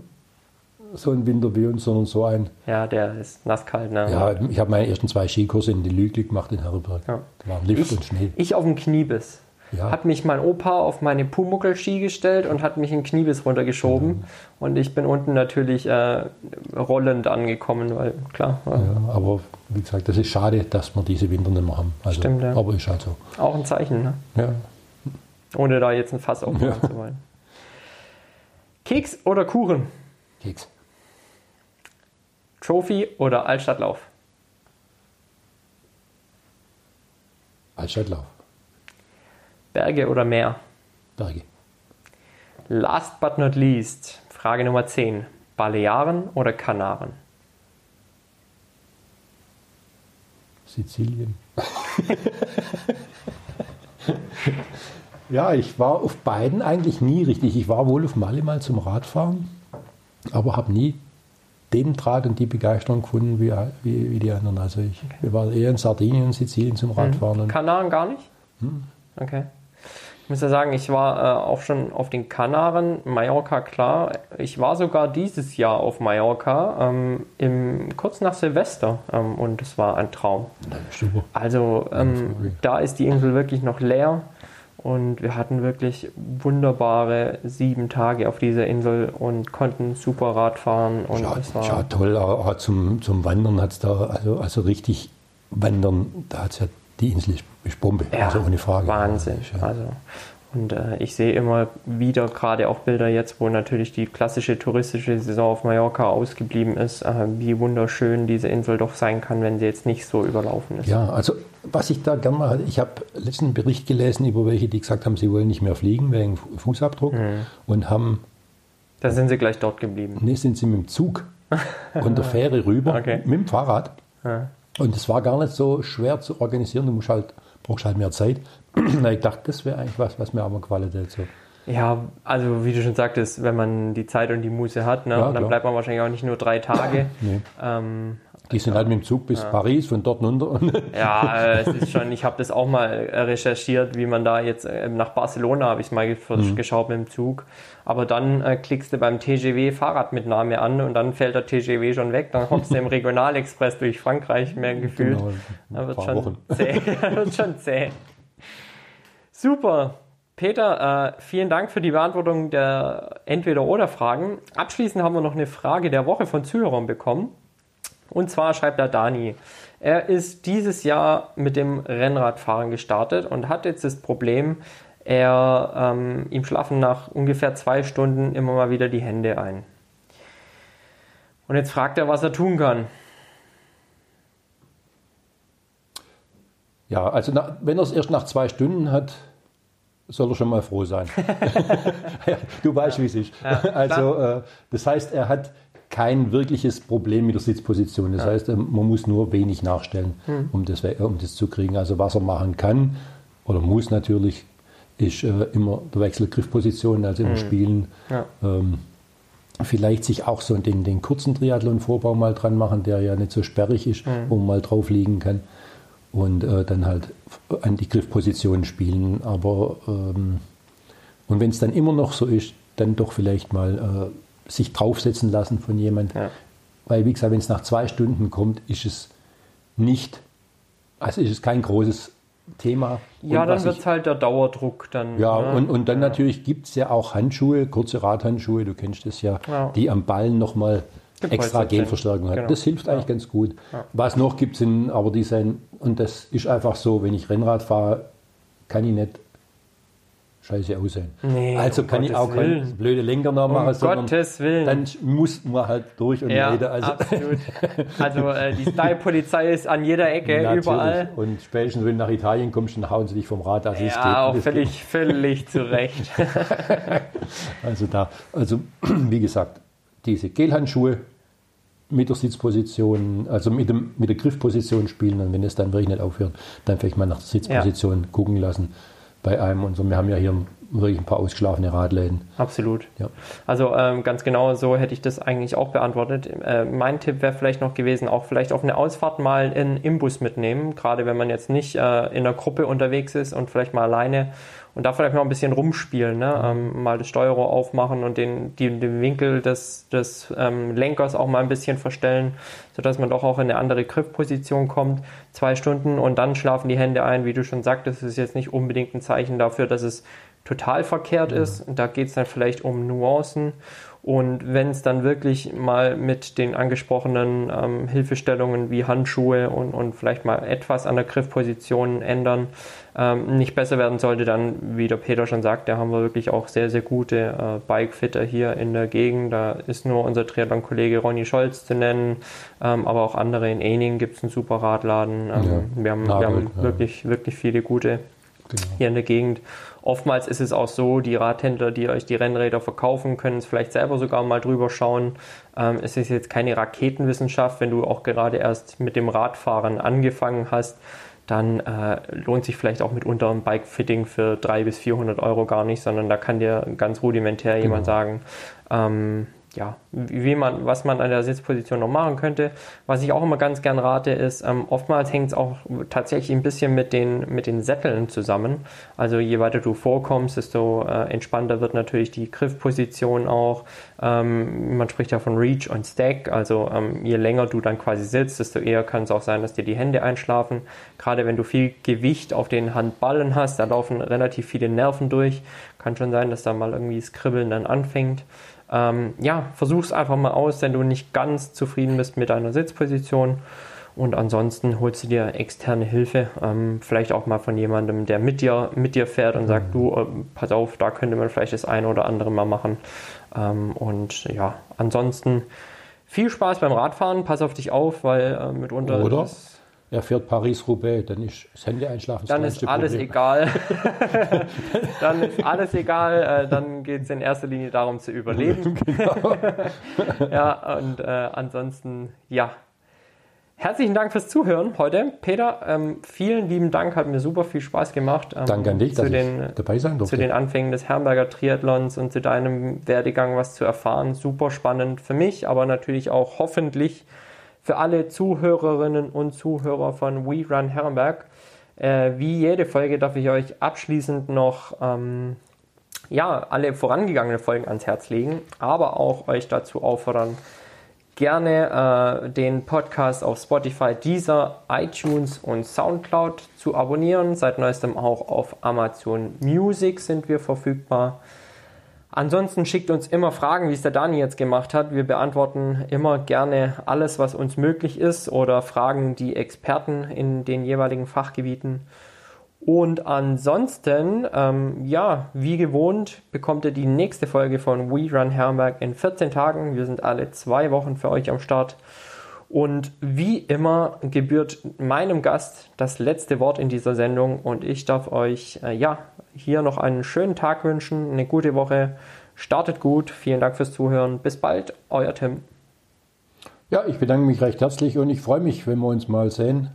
so ein Winter wie uns, sondern so ein. Ja, der ist nasskalt, ne? Ja, ich habe meine ersten zwei Skikurse in die Lügli gemacht in Herrenberg. Ja. Da war Lift Ich, und Schnee. ich auf dem Kniebiss. Ja. Hat mich mein Opa auf meine Pumuckl-Ski gestellt und hat mich in Kniebiss runtergeschoben. Mhm. Und ich bin unten natürlich äh, rollend angekommen, weil klar, äh, Ja, aber wie gesagt, das ist schade, dass wir diese Winter nicht mehr haben. Also, Stimmt, ja. Aber ist halt so. auch ein Zeichen, ne? Ja. ohne da jetzt ein Fass aufmachen Ja. zu wollen. Keks oder Kuchen? Keks. Trophy oder Altstadtlauf? Altstadtlauf. Berge oder Meer? Berge. Last but not least, Frage Nummer 10. Balearen oder Kanaren? Sizilien. ja, ich war auf beiden eigentlich nie richtig. Ich war wohl auf Malle mal zum Radfahren, aber habe nie den Draht und die Begeisterung gefunden wie, wie, wie die anderen. Also ich wir waren eher in Sardinien und Sizilien zum Radfahren. Und Kanaren gar nicht? Hm. Okay. Ich muss ja sagen, ich war äh, auch schon auf den Kanaren, Mallorca klar. Ich war sogar dieses Jahr auf Mallorca, ähm, im, kurz nach Silvester ähm, und es war ein Traum. super. Also ähm, da ist die Insel wirklich noch leer und wir hatten wirklich wunderbare sieben Tage auf dieser Insel und konnten super Rad fahren und Ja, es war ja, toll. Auch zum, zum Wandern hat es da, also, also richtig wandern, da hat es ja die Insel ist, ist Bombe, Ja, also ohne Frage. Wahnsinn. Ja. Also, und äh, ich sehe immer wieder gerade auch Bilder jetzt, wo natürlich die klassische touristische Saison auf Mallorca ausgeblieben ist, äh, wie wunderschön diese Insel doch sein kann, wenn sie jetzt nicht so überlaufen ist. Ja, also was ich da gerne mal hatte, ich habe letzten Bericht gelesen über welche, die gesagt haben, sie wollen nicht mehr fliegen wegen Fu- Fußabdruck Mhm. und haben, Da sind sie gleich dort geblieben. ne, sind sie mit dem Zug und der Fähre rüber, Okay. mit dem Fahrrad. Ja. Und es war gar nicht so schwer zu organisieren, du musst halt, brauchst halt mehr Zeit. Ich dachte, das wäre eigentlich was, was mir aber gefallen hätte. So. Ja, also wie du schon sagtest, wenn man die Zeit und die Muße hat, ne, Ja, dann klar. bleibt man wahrscheinlich auch nicht nur drei Tage. Nee. ähm, Die sind halt mit dem Zug bis Paris, von dort runter. Ja, äh, es ist schon, ich habe das auch mal äh, recherchiert, wie man da jetzt äh, nach Barcelona habe ich mal Mhm. geschaut mit dem Zug. Aber dann äh, klickst du beim TGW Fahrradmitnahme an und dann fällt der TGW schon weg. Dann hockst du im Regionalexpress durch Frankreich mehr gefühlt. Genau, da ein wird schon zäh. wird schon zäh. Super. Peter, äh, vielen Dank für die Beantwortung der Entweder-Oder-Fragen. Abschließend haben wir noch eine Frage der Woche von Zuhörern bekommen. Und zwar schreibt da Dani, er ist dieses Jahr mit dem Rennradfahren gestartet und hat jetzt das Problem, er, ähm, ihm schlafen nach ungefähr zwei Stunden immer mal wieder die Hände ein. Und jetzt fragt er, was er tun kann. ja, also na, wenn er es erst nach zwei Stunden hat, soll er schon mal froh sein. ja, du weißt, wie es ist. also, äh, das heißt, er hat kein wirkliches Problem mit der Sitzposition. Das heißt, ähm, man muss nur wenig nachstellen, um, das, we- um das zu kriegen. Also, was er machen kann oder muss natürlich, ist äh, immer der Wechsel Griffposition, also immer spielen. Ja. Ähm, vielleicht sich auch so den, den kurzen Triathlon-Vorbau mal dran machen, der ja nicht so sperrig ist, wo man mal drauf liegen kann. und äh, dann halt an die Griffpositionen spielen. Aber ähm, und wenn es dann immer noch so ist, dann doch vielleicht mal äh, sich draufsetzen lassen von jemand. Ja. Weil, wie gesagt, wenn es nach zwei Stunden kommt, ist es nicht, also ist es kein großes Thema. Ja, dann wird es halt der Dauerdruck dann. Ja, ne? und, und dann ja. natürlich gibt es ja auch Handschuhe, kurze Radhandschuhe, du kennst das ja, ja. die am Ballen nochmal extra Genverstärkung hat. Genau. Das hilft eigentlich ganz gut. Was noch gibt, sind aber die sein, und das ist einfach so, wenn ich Rennrad fahre, kann ich nicht scheiße aussehen. Nee, also um kann Gottes ich auch keine blöde Lenker nachmachen, um sondern Gottes Willen. dann muss man halt durch und ja, weiter. Also, absolut. Also äh, die Style-Polizei ist an jeder Ecke, Natürlich. überall. Und spätestens, wenn du nach Italien kommst, dann hauen sie dich vom Rad. Also ja, auch völlig, geht. völlig zu Recht. also da, also wie gesagt, diese Gelhandschuhe mit der Sitzposition, also mit, dem, mit der Griffposition spielen und wenn es dann wirklich nicht aufhört, dann vielleicht mal nach der Sitzposition ja. gucken lassen bei einem und so. Wir haben ja hier wirklich ein paar ausgeschlafene Radläden. Absolut. Ja. Also ähm, ganz genau so hätte ich das eigentlich auch beantwortet. Äh, mein Tipp wäre vielleicht noch gewesen, auch vielleicht auf eine Ausfahrt mal einen Imbus mitnehmen, gerade wenn man jetzt nicht äh, in einer Gruppe unterwegs ist und vielleicht mal alleine und da vielleicht noch ein bisschen rumspielen, ne? Ähm, mal das Steuerrohr aufmachen und den, die, den Winkel des, des ähm, Lenkers auch mal ein bisschen verstellen, sodass man doch auch in eine andere Griffposition kommt. Zwei Stunden und dann schlafen die Hände ein, wie du schon sagtest, das ist jetzt nicht unbedingt ein Zeichen dafür, dass es total verkehrt ja. ist. Da geht es dann vielleicht um Nuancen. Und wenn es dann wirklich mal mit den angesprochenen ähm, Hilfestellungen wie Handschuhe und, und vielleicht mal etwas an der Griffposition ändern, ähm, nicht besser werden sollte, dann, wie der Peter schon sagt, da haben wir wirklich auch sehr, sehr gute äh, Bikefitter hier in der Gegend. Da ist nur unser Triathlon-Kollege Ronny Scholz zu nennen, ähm, aber auch andere. In Ening gibt es einen super Radladen. Ähm, ja, wir haben, wir haben ja. wirklich, wirklich viele gute genau. hier in der Gegend. Oftmals ist es auch so, die Radhändler, die euch die Rennräder verkaufen, können es vielleicht selber sogar mal drüber schauen. Ähm, es ist jetzt keine Raketenwissenschaft, wenn du auch gerade erst mit dem Radfahren angefangen hast, dann äh, lohnt sich vielleicht auch mitunter ein Bike-Fitting für 300 bis 400 Euro gar nicht, sondern da kann dir ganz rudimentär genau. jemand sagen, ähm, ja, wie man, was man an der Sitzposition noch machen könnte. Was ich auch immer ganz gern rate, ist, ähm, oftmals hängt es auch tatsächlich ein bisschen mit den, mit den Sätteln zusammen. Also je weiter du vorkommst, desto äh, entspannter wird natürlich die Griffposition auch. Ähm, man spricht ja von Reach und Stack, also ähm, je länger du dann quasi sitzt, desto eher kann es auch sein, dass dir die Hände einschlafen. Gerade wenn du viel Gewicht auf den Handballen hast, da laufen relativ viele Nerven durch. Kann schon sein, dass da mal irgendwie das Kribbeln dann anfängt. Ähm, ja, versuch es einfach mal aus, wenn du nicht ganz zufrieden bist mit deiner Sitzposition. Und ansonsten holst du dir externe Hilfe, ähm, vielleicht auch mal von jemandem, der mit dir, mit dir fährt und sagt, mhm. du, äh, pass auf, da könnte man vielleicht das eine oder andere mal machen. Ähm, und ja, ansonsten viel Spaß beim Radfahren, pass auf dich auf, weil äh, mitunter oder? ist er fährt Paris-Roubaix, dann ist das Handy einschlafen. Dann ist alles Problem. egal. dann ist alles egal. Äh, dann geht es in erster Linie darum zu überleben. Genau. ja, und äh, ansonsten, ja. Herzlichen Dank fürs Zuhören heute. Peter, ähm, vielen lieben Dank, hat mir super viel Spaß gemacht. Ähm, Danke an dich, dass den, ich dabei sein durfte. Zu den Anfängen des Herrenberger Triathlons und zu deinem Werdegang was zu erfahren. Super spannend für mich, aber natürlich auch hoffentlich für alle Zuhörerinnen und Zuhörer von We Run Herrenberg. Äh, wie jede Folge darf ich euch abschließend noch ähm, ja, alle vorangegangenen Folgen ans Herz legen, aber auch euch dazu auffordern, gerne äh, den Podcast auf Spotify, Deezer, iTunes und Soundcloud zu abonnieren. Seit neuestem auch auf Amazon Music sind wir verfügbar. Ansonsten schickt uns immer Fragen, wie es der Dani jetzt gemacht hat. Wir beantworten immer gerne alles, was uns möglich ist oder Fragen die Experten in den jeweiligen Fachgebieten. Und ansonsten, ähm, ja, wie gewohnt, bekommt ihr die nächste Folge von We Run Herrenberg in 14 Tagen. Wir sind alle zwei Wochen für euch am Start. Und wie immer gebührt meinem Gast das letzte Wort in dieser Sendung und ich darf euch äh, ja hier noch einen schönen Tag wünschen, eine gute Woche. Startet gut. Vielen Dank fürs Zuhören. Bis bald, euer Tim. Ja, ich bedanke mich recht herzlich und ich freue mich, wenn wir uns mal sehen.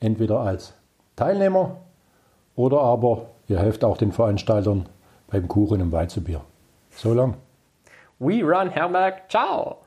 Entweder als Teilnehmer oder aber ihr helft auch den Veranstaltern beim Kuchen im Weizenbier. So lang. We run Herberg. Ciao.